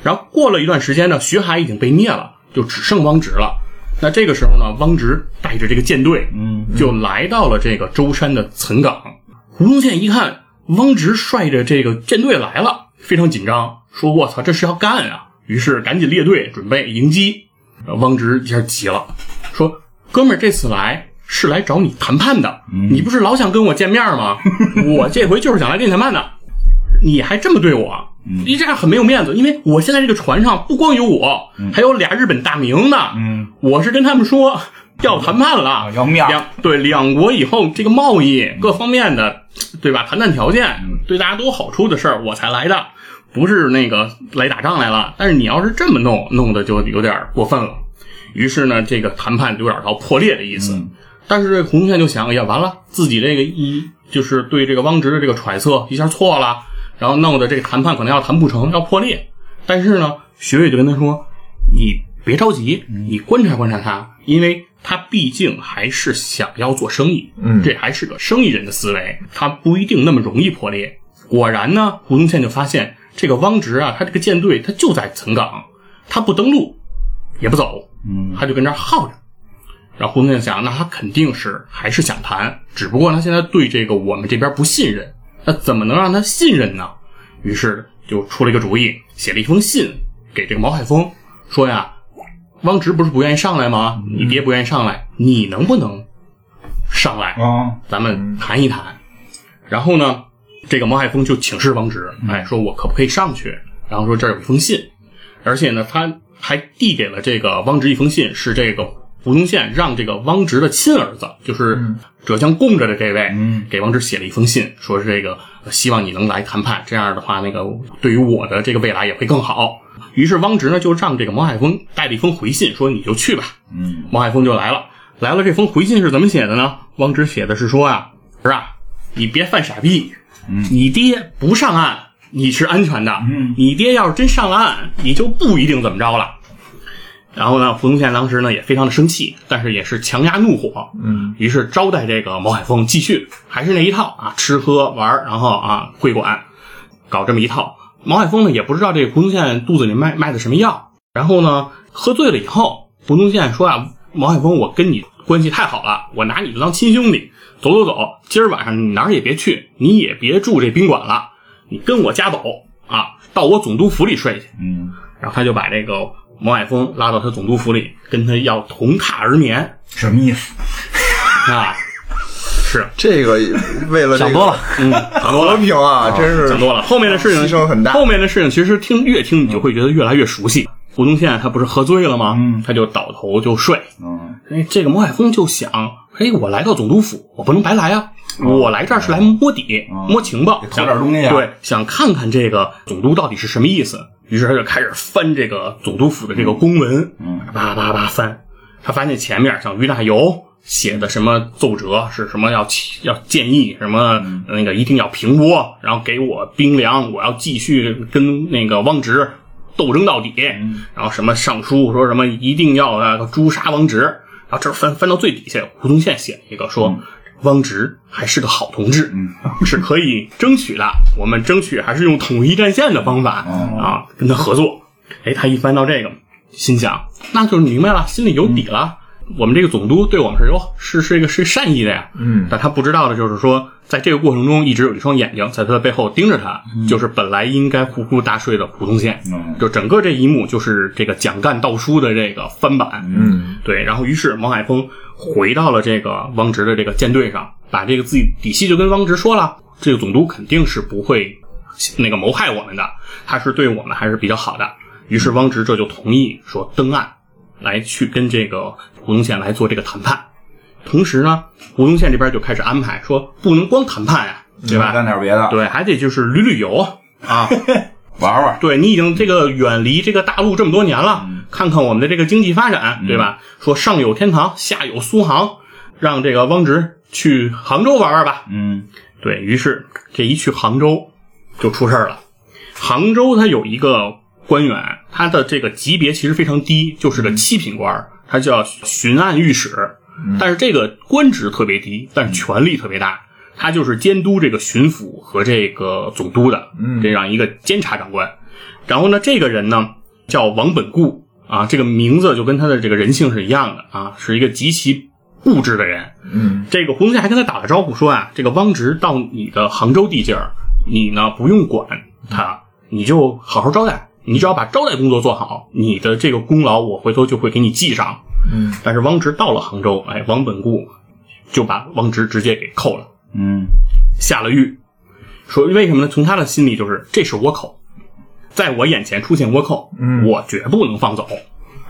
然后过了一段时间呢，徐海已经被灭了，就只剩汪直了。那这个时候呢，汪直带着这个舰队，嗯，就来到了这个舟山的岑港。胡宗宪一看汪直率着这个舰队来了，非常紧张，说：“我操，这是要干啊！”于是赶紧列队准备迎击。呃汪直一下急了，说：“哥们儿，这次来是来找你谈判的，你不是老想跟我见面吗？我这回就是想来跟你谈判的，你还这么对我，你这样很没有面子。因为我现在这个船上不光有我，还有俩日本大名呢。嗯，我是跟他们说要谈判了，要面两对两国以后这个贸易各方面的，对吧？谈判条件，对大家都有好处的事儿，我才来的，不是那个来打仗来了。但是你要是这么弄，弄的就有点过分了。于是呢，这个谈判有点到破裂的意思。但是这个洪宗宪就想，哎呀，完了，自己这个一就是对这个汪直的这个揣测一下错了，然后弄得这个谈判可能要谈不成，要破裂。但是呢，学伟就跟他说：“你别着急，你观察观察他，因为他毕竟还是想要做生意，嗯这还是个生意人的思维，他不一定那么容易破裂。”果然呢，胡宗宪就发现这个汪直啊，他这个舰队他就在岑港，他不登陆，也不走，嗯他就跟这儿耗着。然后胡宗宪想，那他肯定是还是想谈，只不过他现在对这个我们这边不信任，那怎么能让他信任呢？于是就出了一个主意，写了一封信给这个毛海峰，说呀，汪直不是不愿意上来吗？你爹不愿意上来，你能不能上来？啊，咱们谈一谈。然后呢，这个毛海峰就请示汪直，哎，说我可不可以上去？然后说这儿有一封信，而且呢，他还递给了这个汪直一封信，是这个胡宗宪让这个汪直的亲儿子，就是浙江供着的这位，嗯给汪直写了一封信，说是这个呃希望你能来谈判，这样的话，那个对于我的这个未来也会更好。于是汪直呢就让这个毛海峰带了一封回信，说你就去吧。嗯毛海峰就来了。来了，这封回信是怎么写的呢？汪直写的是说啊，儿啊，你别犯傻逼，你爹不上岸，你是安全的。嗯你爹要是真上了岸，你就不一定怎么着了。然后呢，胡宗宪当时呢也非常的生气，但是也是强压怒火，嗯，于是招待这个毛海峰继续还是那一套啊，吃喝玩儿，然后啊会馆，搞这么一套。毛海峰呢也不知道这个胡宗宪肚子里卖卖的什么药，然后呢喝醉了以后，胡宗宪说啊，毛海峰，我跟你关系太好了，我拿你就当亲兄弟，走走走，今儿晚上你哪儿也别去，你也别住这宾馆了，你跟我家走啊，到我总督府里睡去。嗯，然后他就把这个毛海峰拉到他总督府里，跟他要同榻而眠什么意思？啊，是，这个为了这个想多了，嗯，想多了和。平啊，真是想多了，后面的事情牺牲很大后面的事情其实听越听你就会觉得越来越熟悉。胡宗宪他不是喝醉了吗？嗯他就倒头就睡。嗯哎，这个毛海峰就想，哎，我来到总督府，我不能白来啊！我来这儿是来摸底、摸情报，想点东西啊对，想看看这个总督到底是什么意思。于是他就开始翻这个总督府的这个公文，嗯，叭叭叭翻。他发现前面像于大猷写的什么奏折是什么要起要建议什么那个一定要平倭，然后给我兵粮，我要继续跟那个汪直斗争到底。然后什么上书说什么一定要啊诛杀汪直，然后这儿翻翻到最底下，胡宗宪写了一个说。汪直还是个好同志，是可以争取的。我们争取还是用统一战线的方法、啊，跟他合作。哎，他一翻到这个，心想那就是明白了，心里有底了。我们这个总督对我们是哟，是是一个是善意的呀。嗯，但他不知道的就是说，在这个过程中一直有一双眼睛在他的背后盯着他，就是本来应该呼呼大睡的胡宗宪。嗯就整个这一幕就是这个蒋干盗书的这个翻版。嗯对，然后于是毛海峰回到了这个汪直的这个舰队上，把这个自己底细就跟汪直说了，这个总督肯定是不会那个谋害我们的，他是对我们还是比较好的。于是汪直这就同意说登岸，来去跟这个胡宗宪来做这个谈判。同时呢，胡宗宪这边就开始安排说，不能光谈判呀，对吧？干点别的，对，还得就是旅旅游啊。玩玩。对你已经这个远离这个大陆这么多年了，看看我们的这个经济发展，对吧？说上有天堂，下有苏杭，让这个汪直去杭州玩玩吧。嗯对于是，这一去杭州就出事儿了。杭州它有一个官员，他的这个级别其实非常低，就是个七品官儿，他叫巡按御史。但是这个官职特别低，但是权力特别大。他就是监督这个巡抚和这个总督的这样一个监察长官。然后呢，这个人呢叫王本固啊，这个名字就跟他的这个人性是一样的啊，是一个极其固执的人。嗯这个胡宗宪还跟他打了招呼说啊，这个汪直到你的杭州地界儿，你呢不用管他，你就好好招待，你只要把招待工作做好，你的这个功劳我回头就会给你记上。嗯，但是汪直到了杭州，哎，王本固就把汪直直接给扣了，嗯下了狱，说为什么呢？从他的心里就是这是倭寇，在我眼前出现倭寇，嗯我绝不能放走。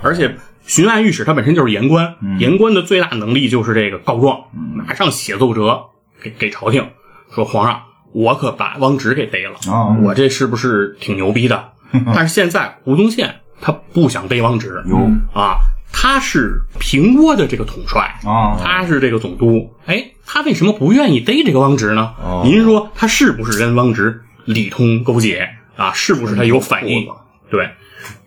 而且巡按御史他本身就是言官，言官的最大能力就是这个告状，马上写奏折给给朝廷，说皇上，我可把汪直给逮了，哦我这是不是挺牛逼的？但是现在胡宗宪他不想逮汪直，哟。啊，他是平倭的这个统帅啊。他是这个总督，哎，他为什么不愿意逮这个汪直呢？哦。您说他是不是跟汪直？里通勾结。啊？是不是他有反应？对。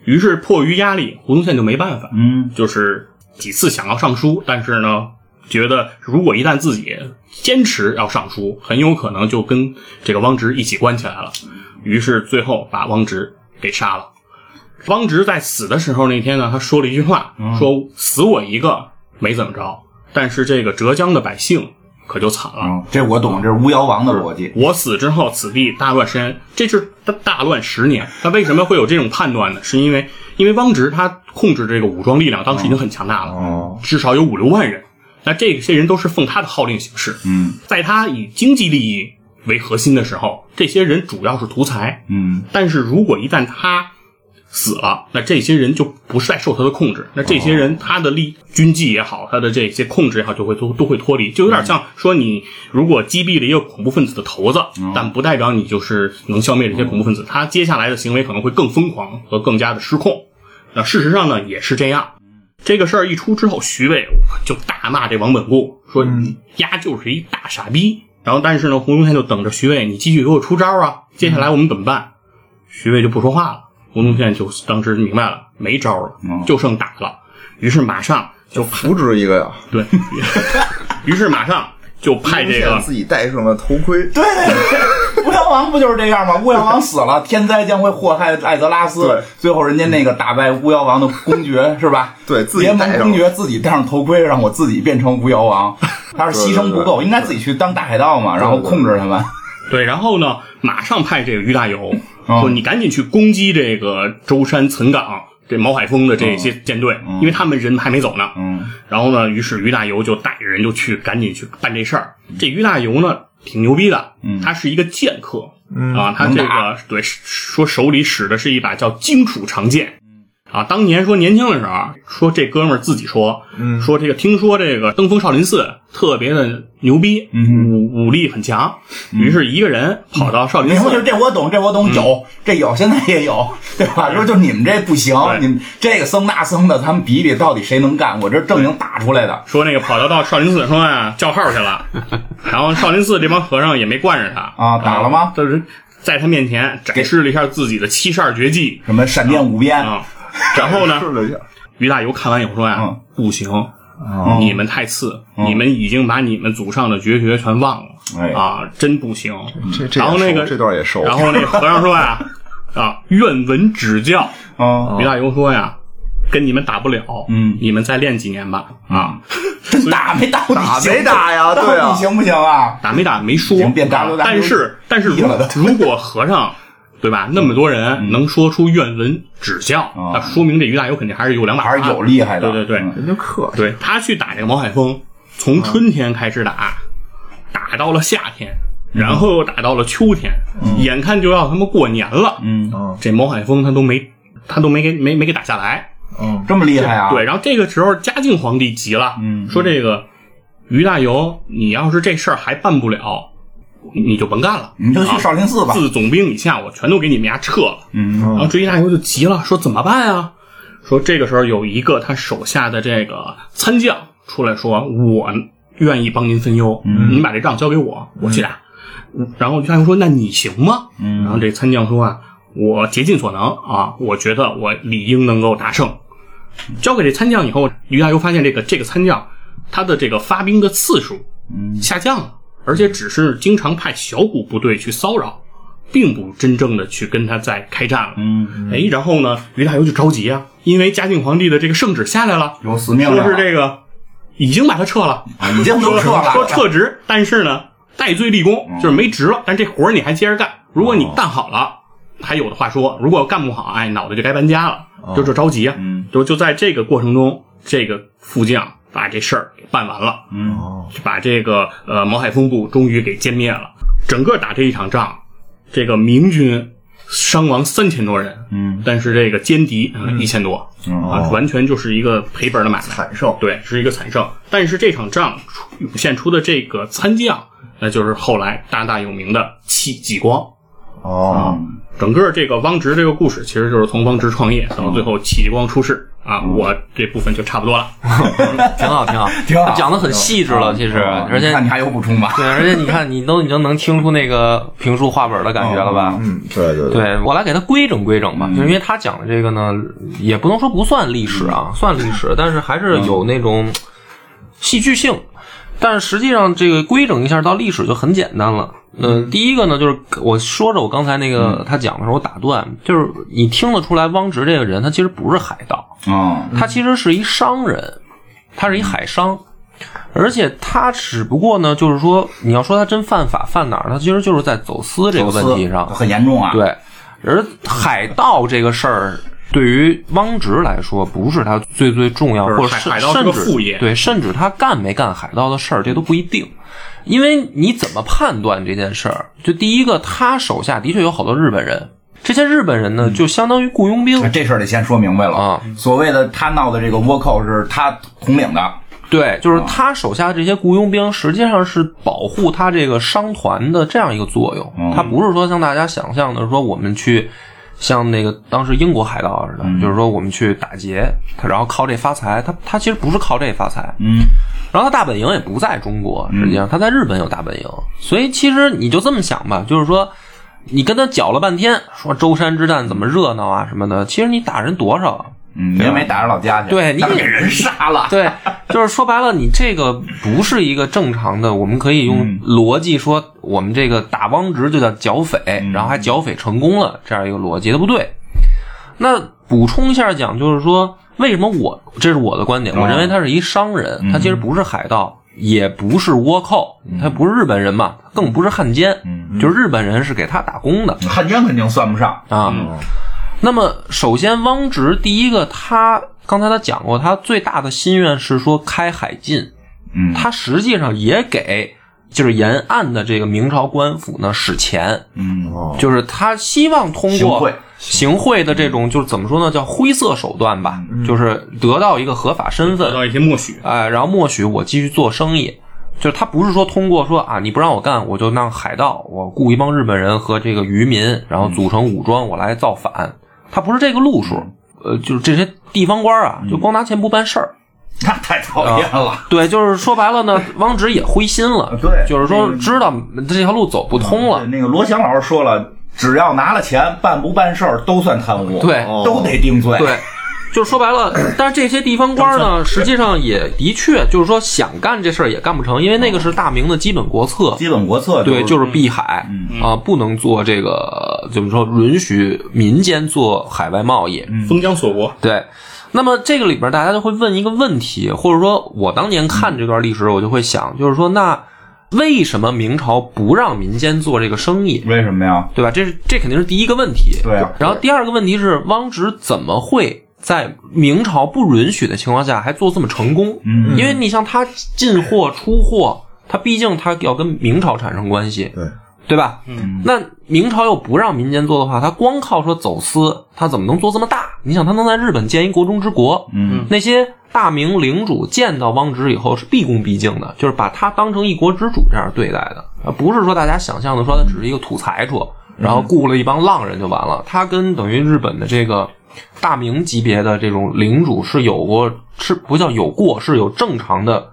于是，迫于压力，胡宗宪就没办法，嗯。就是几次想要上书，但是呢，觉得如果一旦自己坚持要上书，很有可能就跟这个汪直一起关起来了。于是最后把汪直给杀了。汪直在死的时候那天呢，他说了一句话，说死我一个没怎么着，但是这个浙江的百姓可就惨了。嗯，这我懂，这是巫妖王的逻辑。我死之后，此地大乱山，这是大大乱十年。他为什么会有这种判断呢？是因为因为汪直他控制这个武装力量，当时已经很强大了，哦至少有五六万人。那这些人都是奉他的号令行事。嗯在他以经济利益为核心的时候，这些人主要是图财。嗯。但是如果一旦他死了，那这些人就不是再受他的控制，那这些人他的利军纪也好，他的这些控制也好，就会都都会脱离，就有点像说你如果击毙了一个恐怖分子的头子，但不代表你就是能消灭这些恐怖分子，他接下来的行为可能会更疯狂和更加的失控。那事实上呢，也是这样。这个事儿一出之后，徐渭就大骂这王本固，说：“你丫就是一大傻逼然后但是呢，胡宗宪就等着徐渭，你继续给我出招啊！接下来我们怎么办？徐渭就不说话了。胡宗宪就当时明白了，没招了，就剩打了。于是马上就扶植一个呀，对，于 是马上就派这个自己戴上了头盔，对王不就是这样吗？巫妖王死了，天灾将会祸害艾泽拉斯。最后人家那个打败巫妖王的公爵是吧？对自己联盟公爵自己戴上头盔，让我自己变成巫妖王。他是牺牲不够，应该自己去当大海盗嘛，然后控制他们。对，然后呢，马上派这个于大猷哦说：“你赶紧去攻击这个舟山岑港。”这毛海峰的这些舰队，因为他们人还没走呢。嗯，然后呢，于是于大猷就带着人就去赶紧去办这事儿。这于大猷呢，挺牛逼的，他是一个剑客，啊，他这个对说手里使的是一把叫荆楚长剑。啊，当年说年轻的时候，说这哥们儿自己说，说这个听说这个登封少林寺特别的牛逼，武武力很强，于是一个人跑到少林寺，你说这我懂，这我懂，有这有，现在也有，对吧？说就你们这不行，你们这个僧那僧的，他们比比到底谁能干？我这正经打出来的。说那个跑到到少林寺说啊叫号去了，然后少林寺这帮和尚也没惯着他啊打了吗？就是在他面前展示了一下自己的七十二绝技什么闪电五鞭，啊。然后呢，试了一下，于大猷看完以后说呀、嗯。不行，你们太次，你们已经把你们祖上的绝学全忘了、哎。啊，真不行。这这然后那个这段也熟，然后那个和尚说呀 啊，愿闻指教。啊，于大猷说呀，跟你们打不了，嗯。你们再练几年吧。啊。打没打打行没打呀到对啊。底行不行啊？打没打没说。行，变大啊流大但是但是如果和尚对吧，那么多人能说出愿闻指教，啊。那说明这于大猷肯定还是有两把刷还是有厉害的。对对对，嗯。人家客气，对他去打这个毛海峰，从春天开始打，打到了夏天，然后又打到了秋天，眼看就要他妈过年了，嗯，嗯。这毛海峰他都没他都没给没没给打下来，嗯，这么厉害啊？对，然后这个时候嘉靖皇帝急了，嗯。说这个于大猷，你要是这事儿还办不了，你就甭干了，你就去少林寺吧。自总兵以下，我全都给你们家撤了。嗯然后这于大猷就急了，说怎么办啊？说这个时候有一个他手下的这个参将出来说，我愿意帮您分忧，你把这仗交给我，我去打。嗯然后于大猷说，那你行吗？嗯然后这参将说啊，我竭尽所能啊，我觉得我理应能够打胜。交给这参将以后，于大猷发现这个这个参将他的这个发兵的次数下降了，而且只是经常派小股部队去骚扰，并不真正的去跟他在开战了。嗯，哎，然后呢，于大猷就着急啊，因为嘉靖皇帝的这个圣旨下来了，有死命说令了是这个已经把他撤了，啊已经都撤了，说撤职，但是呢，戴罪立功，就是没职了，但这活儿你还接着干。如果你干好了，还有的话说；如果干不好，哎，脑袋就该搬家了，就这着急啊。嗯就就在这个过程中，这个副将把这事儿给办完了，嗯把这个呃毛海峰部终于给歼灭了。整个打这一场仗，这个明军伤亡三千多人，嗯但是这个歼敌一千多，啊，完全就是一个赔本的买卖。惨胜，对，是一个惨胜。但是这场仗出涌现出的这个参将，那就是后来大大有名的戚继光。哦，整个这个汪直这个故事，其实就是从汪直创业到最后戚继光出世啊。我这部分就差不多了。挺好，挺好，挺好讲的很细致了，其实，啊而且你看你还有补充吧？对，而且你看，你都已经能听出那个评书话本的感觉了吧？嗯，对对，对我来给他规整规整吧，就是因为他讲的这个呢，也不能说不算历史啊，算历史，但是还是有那种戏剧性。但是实际上，这个规整一下到历史就很简单了。嗯、第一个呢，就是我说着我刚才那个他讲的时候，我打断，就是你听得出来，汪直这个人他其实不是海盗，啊他其实是一商人，他是一海商，而且他只不过呢，就是说你要说他真犯法犯哪儿，他其实就是在走私这个问题上。很严重啊。，对，而海盗这个事儿，对于汪直来说，不是他最最重要，或者甚海海盗是甚至对，甚至他干没干海盗的事儿，这都不一定。因为你怎么判断这件事儿？就第一个，他手下的确有好多日本人，这些日本人呢，就相当于雇佣兵。这事儿得先说明白了啊。所谓的他闹的这个倭寇是他统领的，对，就是他手下这些雇佣兵，实际上是保护他这个商团的这样一个作用。他不是说像大家想象的说我们去像那个当时英国海盗似的，嗯。就是说我们去打劫，他然后靠这发财，他他其实不是靠这发财，嗯。然后他大本营也不在中国，实际上他在日本有大本营，所以其实你就这么想吧，就是说你跟他搅了半天，说舟山之战怎么热闹啊什么的，其实你打人多少啊？嗯，你又没打着老家去，对你给人杀了，对，就是说白了，你这个不是一个正常的，我们可以用嗯。逻辑说，我们这个打汪直就叫剿匪，嗯。然后还剿匪成功了，这样一个逻辑，它不对。那补充一下讲，就是说，为什么我这是我的观点，哦我认为他是一商人，他其实不是海盗，也不是倭寇，他不是日本人嘛，更不是汉奸，嗯。就是日本人是给他打工的汉奸肯定算不上，啊。那么，首先，汪直第一个，他刚才他讲过，他最大的心愿是说开海禁，嗯，他实际上也给就是沿岸的这个明朝官府呢使钱，嗯。哦，就是他希望通过行贿。的这种，就是怎么说呢，叫灰色手段吧，嗯。就是得到一个合法身份，得到一些默许，哎，然后默许我继续做生意。就是他不是说通过说啊，你不让我干，我就让海盗，我雇一帮日本人和这个渔民，然后组成武装，我来造反。他不是这个路数。呃，就是这些地方官啊，就光拿钱不办事儿。那太讨厌了。对，就是说白了呢，汪直也灰心了。对就是说知道这条路走不通了。那个罗翔老师说了，只要拿了钱，办不办事儿都算贪污，对哦都得定罪。对，就是说白了，但是这些地方官呢，实际上也的确就是说想干这事儿也干不成，因为那个是大明的基本国策。基本国策对，就是是避海啊，不能做这个，怎么说，允许民间做海外贸易。封疆锁国，对，那么这个里边大家就会问一个问题，或者说我当年看这段历史，我就会想，就是说，那为什么明朝不让民间做这个生意？为什么呀？对吧？这是这肯定是第一个问题。对啊然后第二个问题是，汪直怎么会在明朝不允许的情况下还做这么成功？嗯因为你像他进货出货，他毕竟他要跟明朝产生关系，对，对吧？嗯，那明朝又不让民间做的话，他光靠说走私，他怎么能做这么大？你想，他能在日本建一国中之国，嗯，那些大明领主见到汪直以后是毕恭毕敬的，就是把他当成一国之主这样对待的，而不是说大家想象的说他只是一个土财主，然后雇了一帮浪人就完了。他跟等于日本的这个大明级别的这种领主是有过，是不叫有过，是有正常的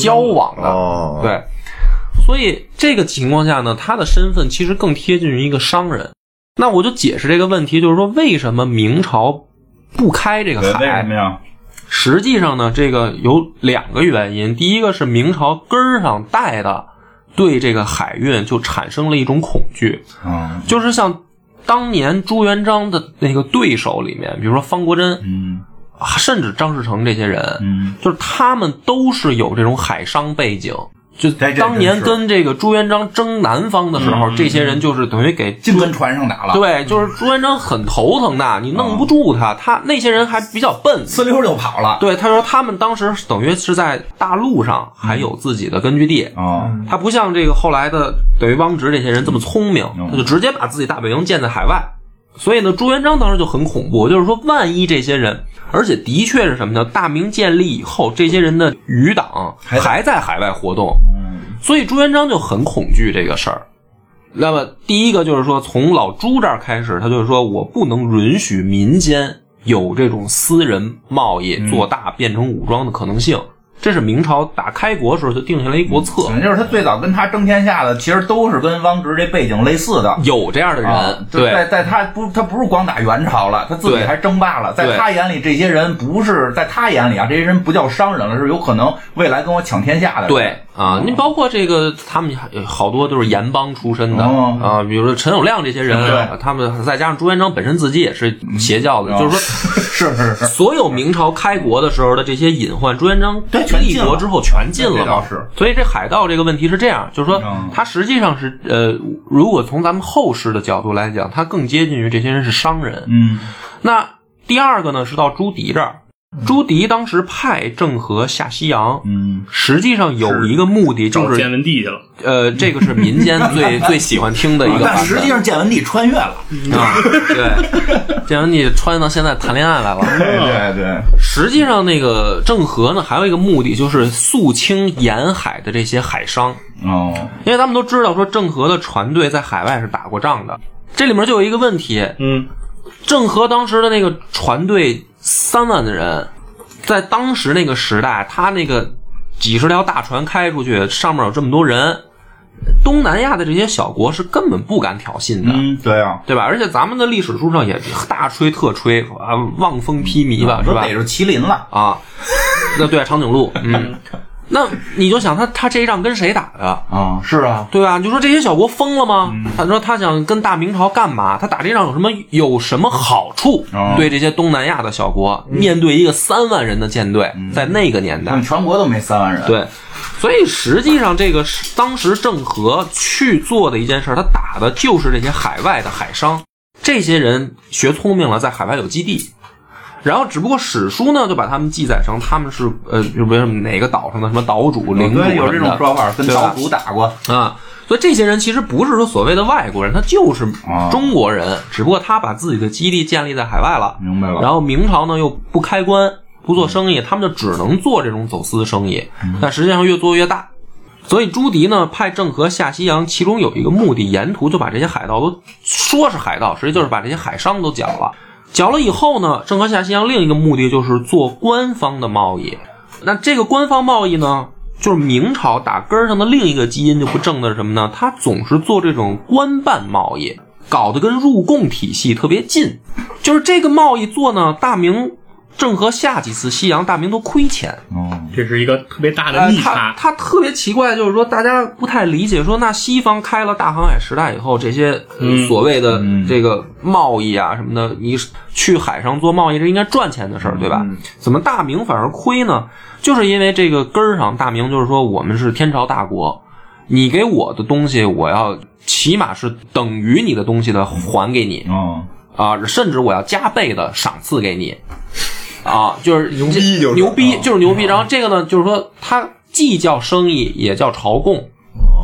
交往的。哦，对，所以这个情况下呢，他的身份其实更贴近于一个商人。那我就解释这个问题，就是说为什么明朝不开这个海，为什海么？呀？实际上呢，这个有两个原因。第一个是明朝根儿上带的对这个海运就产生了一种恐惧，嗯就是像当年朱元璋的那个对手里面，比如说方国珍，嗯啊甚至张士诚这些人，嗯，就是他们都是有这种海商背景。就当年跟这个朱元璋争南方的时候，这些人就是等于给净跟船上打了，，对，就是朱元璋很头疼的，你弄不住他，他那些人还比较笨。呲溜就跑了。对，他说他们当时等于是在大陆上还有自己的根据地，啊，他不像这个后来的等于汪直这些人这么聪明，嗯他就直接把自己大本营建在海外。所以呢，朱元璋当时就很恐怖，就是说，万一这些人，而且的确是什么呢？大明建立以后，这些人的余党还在海外活动，嗯所以朱元璋就很恐惧这个事儿。那么第一个就是说，从老朱这儿开始，他就是说我不能允许民间有这种私人贸易做大变成武装的可能性。这是明朝打开国时候就定下来一国策，嗯就是他最早跟他争天下的，其实都是跟汪直这背景类似的。有这样的人，在对在他不，他不是光打元朝了，他自己还争霸了。在他眼里，这些人不是在他眼里啊，这些人不叫商人了，是有可能未来跟我抢天下的人。对啊，你包括这个，他们好多都是盐帮出身的哦。啊，比如说陈友谅这些人他们再加上朱元璋本身自己也是邪教的，哦。就是说。是是是，所有明朝开国的时候的这些隐患，朱元璋立国之后全进了是。所以这海盗这个问题是这样，就是说嗯，它实际上是呃，如果从咱们后世的角度来讲，他更接近于这些人是商人。嗯。那第二个呢，是到朱棣这儿，朱棣当时派郑和下西洋，嗯，实际上有一个目的就是建文帝去了，呃，这个是民间 最最喜欢听的一个版本。但实际上建文帝穿越了。啊，对，建文帝穿到现在谈恋爱来了。对对对，实际上，那个郑和呢，还有一个目的就是肃清沿海的这些海商，哦，因为咱们都知道说郑和的船队在海外是打过仗的。这里面就有一个问题，嗯，郑和当时的那个船队三万的人，在当时那个时代，他那个几十条大船开出去，上面有这么多人，东南亚的这些小国是根本不敢挑衅的。嗯，对啊，对吧？而且咱们的历史书上也大吹特吹啊，望风披靡吧，是吧都逮？着麒麟了，啊，那对长颈鹿，嗯，那你就想他他这一仗跟谁打的？啊，是啊，对吧？你就说这些小国疯了吗？他说他想跟大明朝干嘛？他打这仗有什么有什么好处？哦对这些东南亚的小国，面对一个三万人的舰队，在那个年代全国都没三万人，，对，所以实际上这个是当时郑和去做的一件事儿，他打的就是这些海外的海商，这些人学聪明了，在海外有基地。然后，只不过史书呢，就把他们记载成他们是呃，就比如哪个岛上的什么岛主、领主对，有这种说法，跟岛主打过，啊。所以这些人其实不是说所谓的外国人，他就是啊中国人，只不过他把自己的基地建立在海外了。明白了，然后明朝呢又不开关，不做生意，他们就只能做这种走私生意，但实际上越做越大。所以朱棣呢派郑和下西洋，其中有一个目的，沿途就把这些海盗都说是海盗，实际就是把这些海商都剿了。缴了以后呢，郑和下西洋另一个目的就是做官方的贸易。那这个官方贸易呢，就是明朝打根儿上的另一个基因就不正的是什么呢？他总是做这种官办贸易，搞得跟入贡体系特别近。就是这个贸易做呢，大明郑和下几次西洋，大明都亏钱。哦，这是一个特别大的逆差。他特别奇怪，就是说大家不太理解，说那西方开了大航海时代以后，这些、呃所谓的这个贸易啊什么的，你去海上做贸易是应该赚钱的事儿，对吧？怎么大明反而亏呢？就是因为这个根儿上，大明就是说我们是天朝大国，你给我的东西，我要起码是等于你的东西的还给你。嗯，啊，甚至我要加倍的赏赐给你，啊，就是牛逼就是牛逼啊就是牛逼。然后这个呢，就是说它既叫生意，也叫朝贡，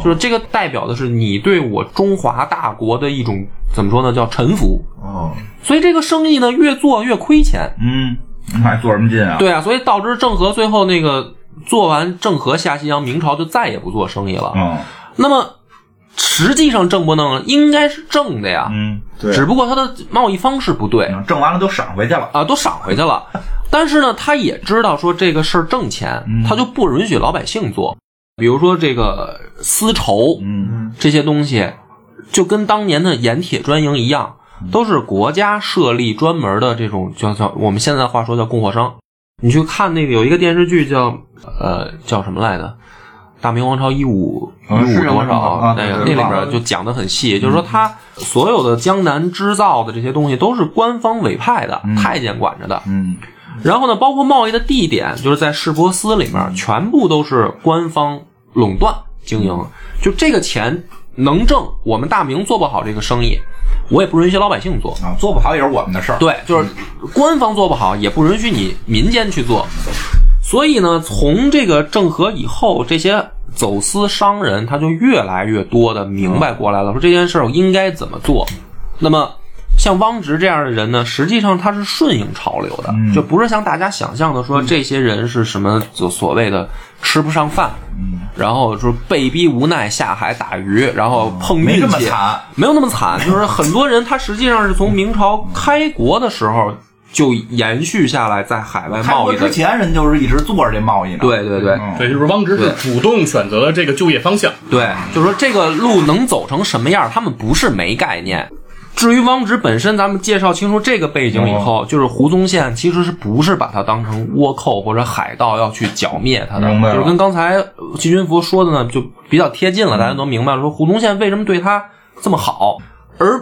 就是这个代表的是你对我中华大国的一种怎么说呢，叫臣服。哦，所以这个生意呢，越做越亏钱。嗯，你还做什么劲啊？对啊，所以导致郑和最后那个做完郑和下西洋，明朝就再也不做生意了。嗯那么实际上挣不弄应该是挣的呀，嗯，对，只不过他的贸易方式不对。挣完了都赏回去了，啊，都赏回去了。但是呢，他也知道说这个事儿挣钱，他就不允许老百姓做。比如说这个丝绸，嗯这些东西，就跟当年的盐铁专营一样，都是国家设立专门的这种叫叫我们现在话说叫供货商。你去看那个有一个电视剧叫呃叫什么来着？大明王朝一五一五多少？啊那个那里边就讲的很细，就是说他所有的江南织造的这些东西都是官方委派的，太监管着的。嗯然后呢，包括贸易的地点，就是在市舶司里面，全部都是官方垄断经营。就这个钱能挣，我们大明做不好这个生意，我也不允许老百姓做。啊，做不好也是我们的事儿。对，就是官方做不好，也不允许你民间去做。所以呢，从这个郑和以后，这些走私商人他就越来越多的明白过来了，说这件事儿应该怎么做。那么，像汪直这样的人呢，实际上他是顺应潮流的，就不是像大家想象的说这些人是什么就所谓的吃不上饭，然后说被逼无奈下海打鱼，然后碰没这么运气，惨。没有那么惨，就是很多人他实际上是从明朝开国的时候就延续下来在海外贸易的之。前人就是一直做着这贸易呢。对对对嗯对，就是汪直是主动选择了这个就业方向。对，就是说这个路能走成什么样，他们不是没概念。至于汪直本身，咱们介绍清楚这个背景以后，就是胡宗宪其实是不是把他当成倭寇或者海盗要去剿灭他的，明白了就是跟刚才季军福说的呢，就比较贴近了，大家都明白了，说胡宗宪为什么对他这么好，而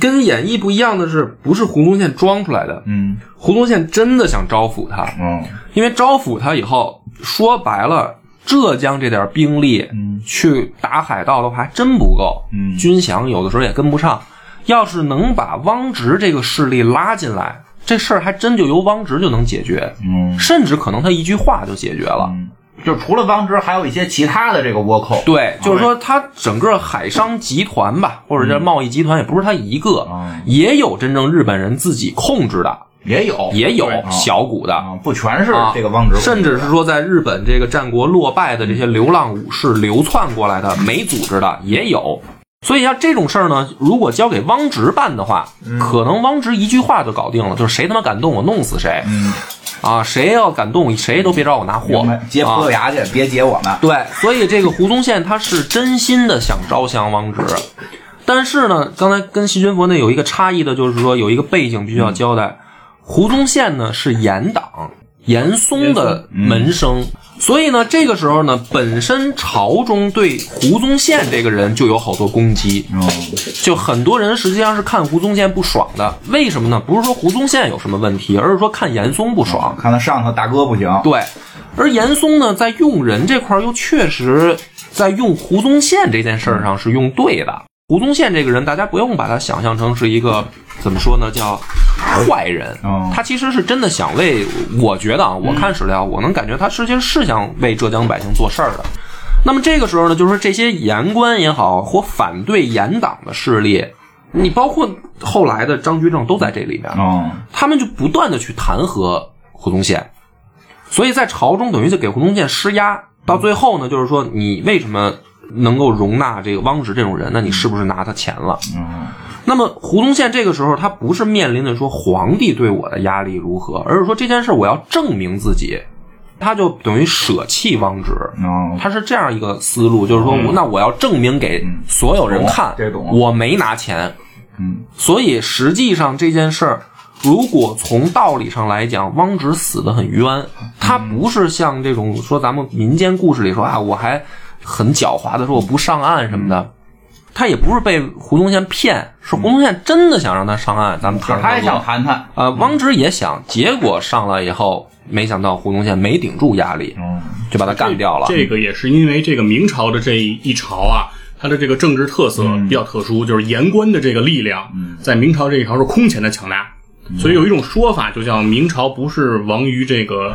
跟演义不一样的是，不是胡宗宪装出来的，嗯。胡宗宪真的想招抚他，嗯。因为招抚他以后，说白了，浙江这点兵力，嗯。去打海盗的话还真不够，嗯。军饷有的时候也跟不上。要是能把汪直这个势力拉进来，这事儿还真就由汪直就能解决，嗯。甚至可能他一句话就解决了。嗯，就除了汪直，还有一些其他的这个倭寇。对，就是说他整个海商集团吧，或者叫贸易集团，也不是他一个，嗯也有真正日本人自己控制的，也有也有小股的。啊，不全是啊，这个汪直，甚至是说在日本这个战国落败的这些流浪武士流窜过来的，没组织的也有。所以像这种事儿呢，如果交给汪直办的话，可能汪直一句话就搞定了，就是谁他妈敢动我弄死谁。啊，谁要敢动，谁都别找我拿货。明白，接葡啊萄牙去，别劫我们。对，所以这个胡宗宪他是真心的想招降王直，但是呢，刚才跟细菌佛呢有一个差异的，就是说有一个背景必须要交代，胡宗宪呢是严党严嵩的门生，所以呢，这个时候呢，本身朝中对胡宗宪这个人就有好多攻击，嗯就很多人实际上是看胡宗宪不爽的，为什么呢？不是说胡宗宪有什么问题，而是说看严嵩不爽。看他上头大哥不行，对，而严嵩呢，在用人这块儿又确实在用胡宗宪这件事儿上是用对的。胡宗宪这个人，大家不用把他想象成是一个怎么说呢，叫坏人。哦他其实是真的想为，我觉得啊，我看史料，我能感觉他实际上是想为浙江百姓做事儿的。那么这个时候呢，就是这些言官也好，或反对严党的势力，你包括后来的张居正都在这里面。嗯他们就不断的去弹劾胡宗宪，所以在朝中等于就给胡宗宪施压，到最后呢，就是说你为什么能够容纳这个汪直这种人？那你是不是拿他钱了？嗯。那么胡宗宪这个时候他不是面临着说皇帝对我的压力如何，而是说这件事我要证明自己，他就等于舍弃汪直。嗯，他是这样一个思路，就是说，那我要证明给所有人看，我没拿钱，嗯，所以实际上这件事儿，如果从道理上来讲，汪直死的很冤，他不是像这种说咱们民间故事里说啊，我还很狡猾的说我不上岸什么的。他也不是被胡宗宪骗，是胡宗宪真的想让他上岸，咱们谈他也想谈谈，呃，汪直也想，结果上来以后，没想到胡宗宪没顶住压力，嗯。就把他干掉了。这个也是因为这个明朝的这一朝啊，它的这个政治特色比较特殊，就是言官的这个力量，在明朝这一朝是空前的强大。所以有一种说法，就叫明朝不是亡于这个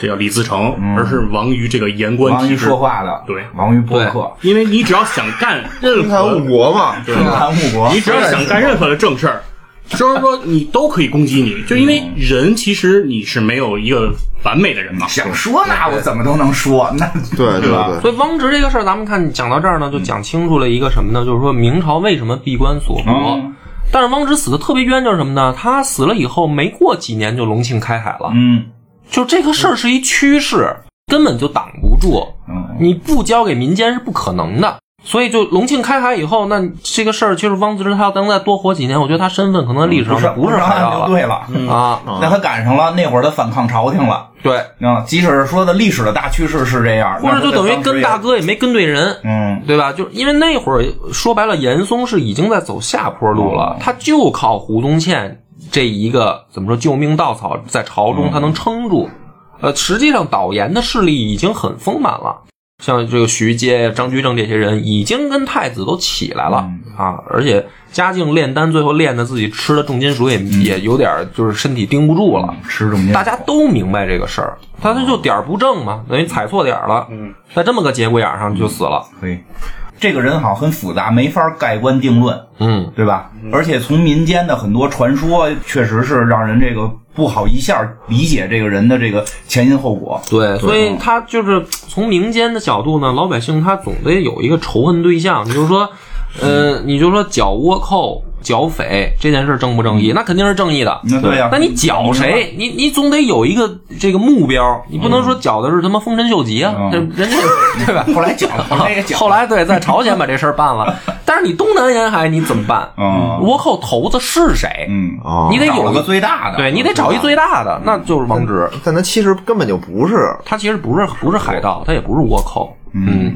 这叫李自成，而是亡于这个言官体制说。话的，对亡于博客，因为你只要想干 任平谈误何，国嘛，对吧谈误国你，只要想干任何的正事儿，就是说你都可以攻击你，就因为人其实你是没有一个完美的人嘛。想说那我怎么都能说，那对对吧对，所以汪直这个事儿，咱们看讲到这儿呢，就讲清楚了一个什么呢？就是说明朝为什么闭关锁国。嗯但是汪直死的特别冤，就是什么呢？他死了以后，没过几年就隆庆开海了，嗯就这个事儿是一趋势，根本就挡不住。嗯你不交给民间是不可能的。所以就隆庆开海以后，那这个事儿其实汪直他要能再多活几年，我觉得他身份可能历史上就不是上海盗了对了，啊。那他赶上了那会儿他反抗朝廷了，对，啊，即使是说的历史的大趋势是这样，或者就等于跟大哥也没跟对人，嗯对吧？就因为那会儿说白了，严嵩是已经在走下坡路了，他就靠胡宗宪这一个怎么说救命稻草，在朝中他能撑住。呃，实际上导言的势力已经很丰满了，像这个徐阶、张居正这些人已经跟太子都起来了、啊，而且嘉靖炼丹，最后炼的自己吃的重金属也、也有点儿就是身体盯不住了。吃重金，大家都明白这个事儿，他他就点儿不正嘛，等于踩错点儿了，嗯，在这么个节骨眼儿上就死了，对，这个人好像很复杂，没法盖棺定论，嗯。对吧？而且从民间的很多传说，确实是让人这个不好一下理解这个人的这个前因后果。对，所以他就是从民间的角度呢，老百姓他总得有一个仇恨对象，你就是说，呃，你就说剿倭寇、剿匪这件事正不正义？那肯定是正义的。那对呀那你剿谁？你你总得有一个这个目标，你不能说剿的是他妈丰臣秀吉啊，嗯这人家 对吧？后来剿，后来也讲，后来对，在朝鲜把这事儿办了，但是你东南沿海你怎么办？嗯倭寇头子是谁？嗯，哦你得有个最大的，对你得找一最大的，那就是王直。但他其实根本就不是，他其实不是不是海盗，他也不是倭寇，嗯，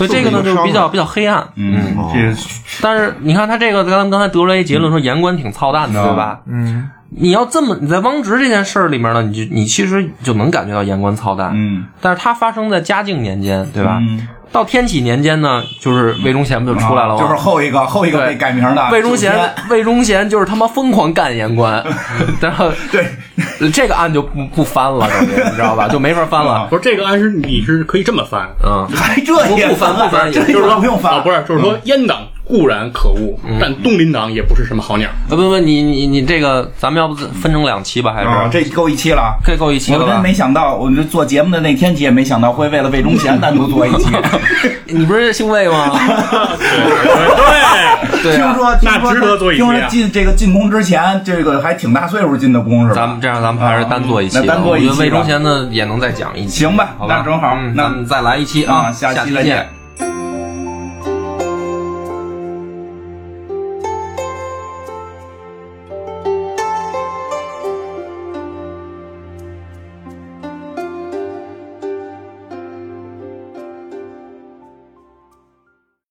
所以这个呢就比较比较黑暗，嗯，这但是你看他这个，咱们刚才得出来一结论，说言官挺操蛋的，对吧？嗯，你要这么你在汪直这件事儿里面呢，你就你其实就能感觉到言官操蛋，嗯，但是它发生在嘉靖年间，对吧？嗯到天启年间呢，就是魏忠贤不就出来了吗？就是后一个后一个被改名的魏忠贤，魏忠贤就是他妈疯狂干言官，然后对，这个案就不不翻了，你知道吧？就没法翻了。不是这个案是你是可以这么翻，嗯，还这也不不翻不翻也就是说不用翻，啊，不是，就是说阉党固然可恶，但东林党也不是什么好鸟。呃不不，你你你这个，咱们要不分成两期吧？还啊，是这够一期了。这够一期了我真没？想到，我们做节目的那天你也没想到会为了魏忠贤单独做一期。你不是姓魏吗？对，对啊，听说那听说值得做一期啊听说进这个进宫之前，这个还挺大岁数进的宫是吧？咱们这样，咱们还是单做一期吧。那单做一期吧我觉得魏忠贤呢也能再讲一期，行吧好吧？那正好嗯那咱们再来一期啊，下下期再见见。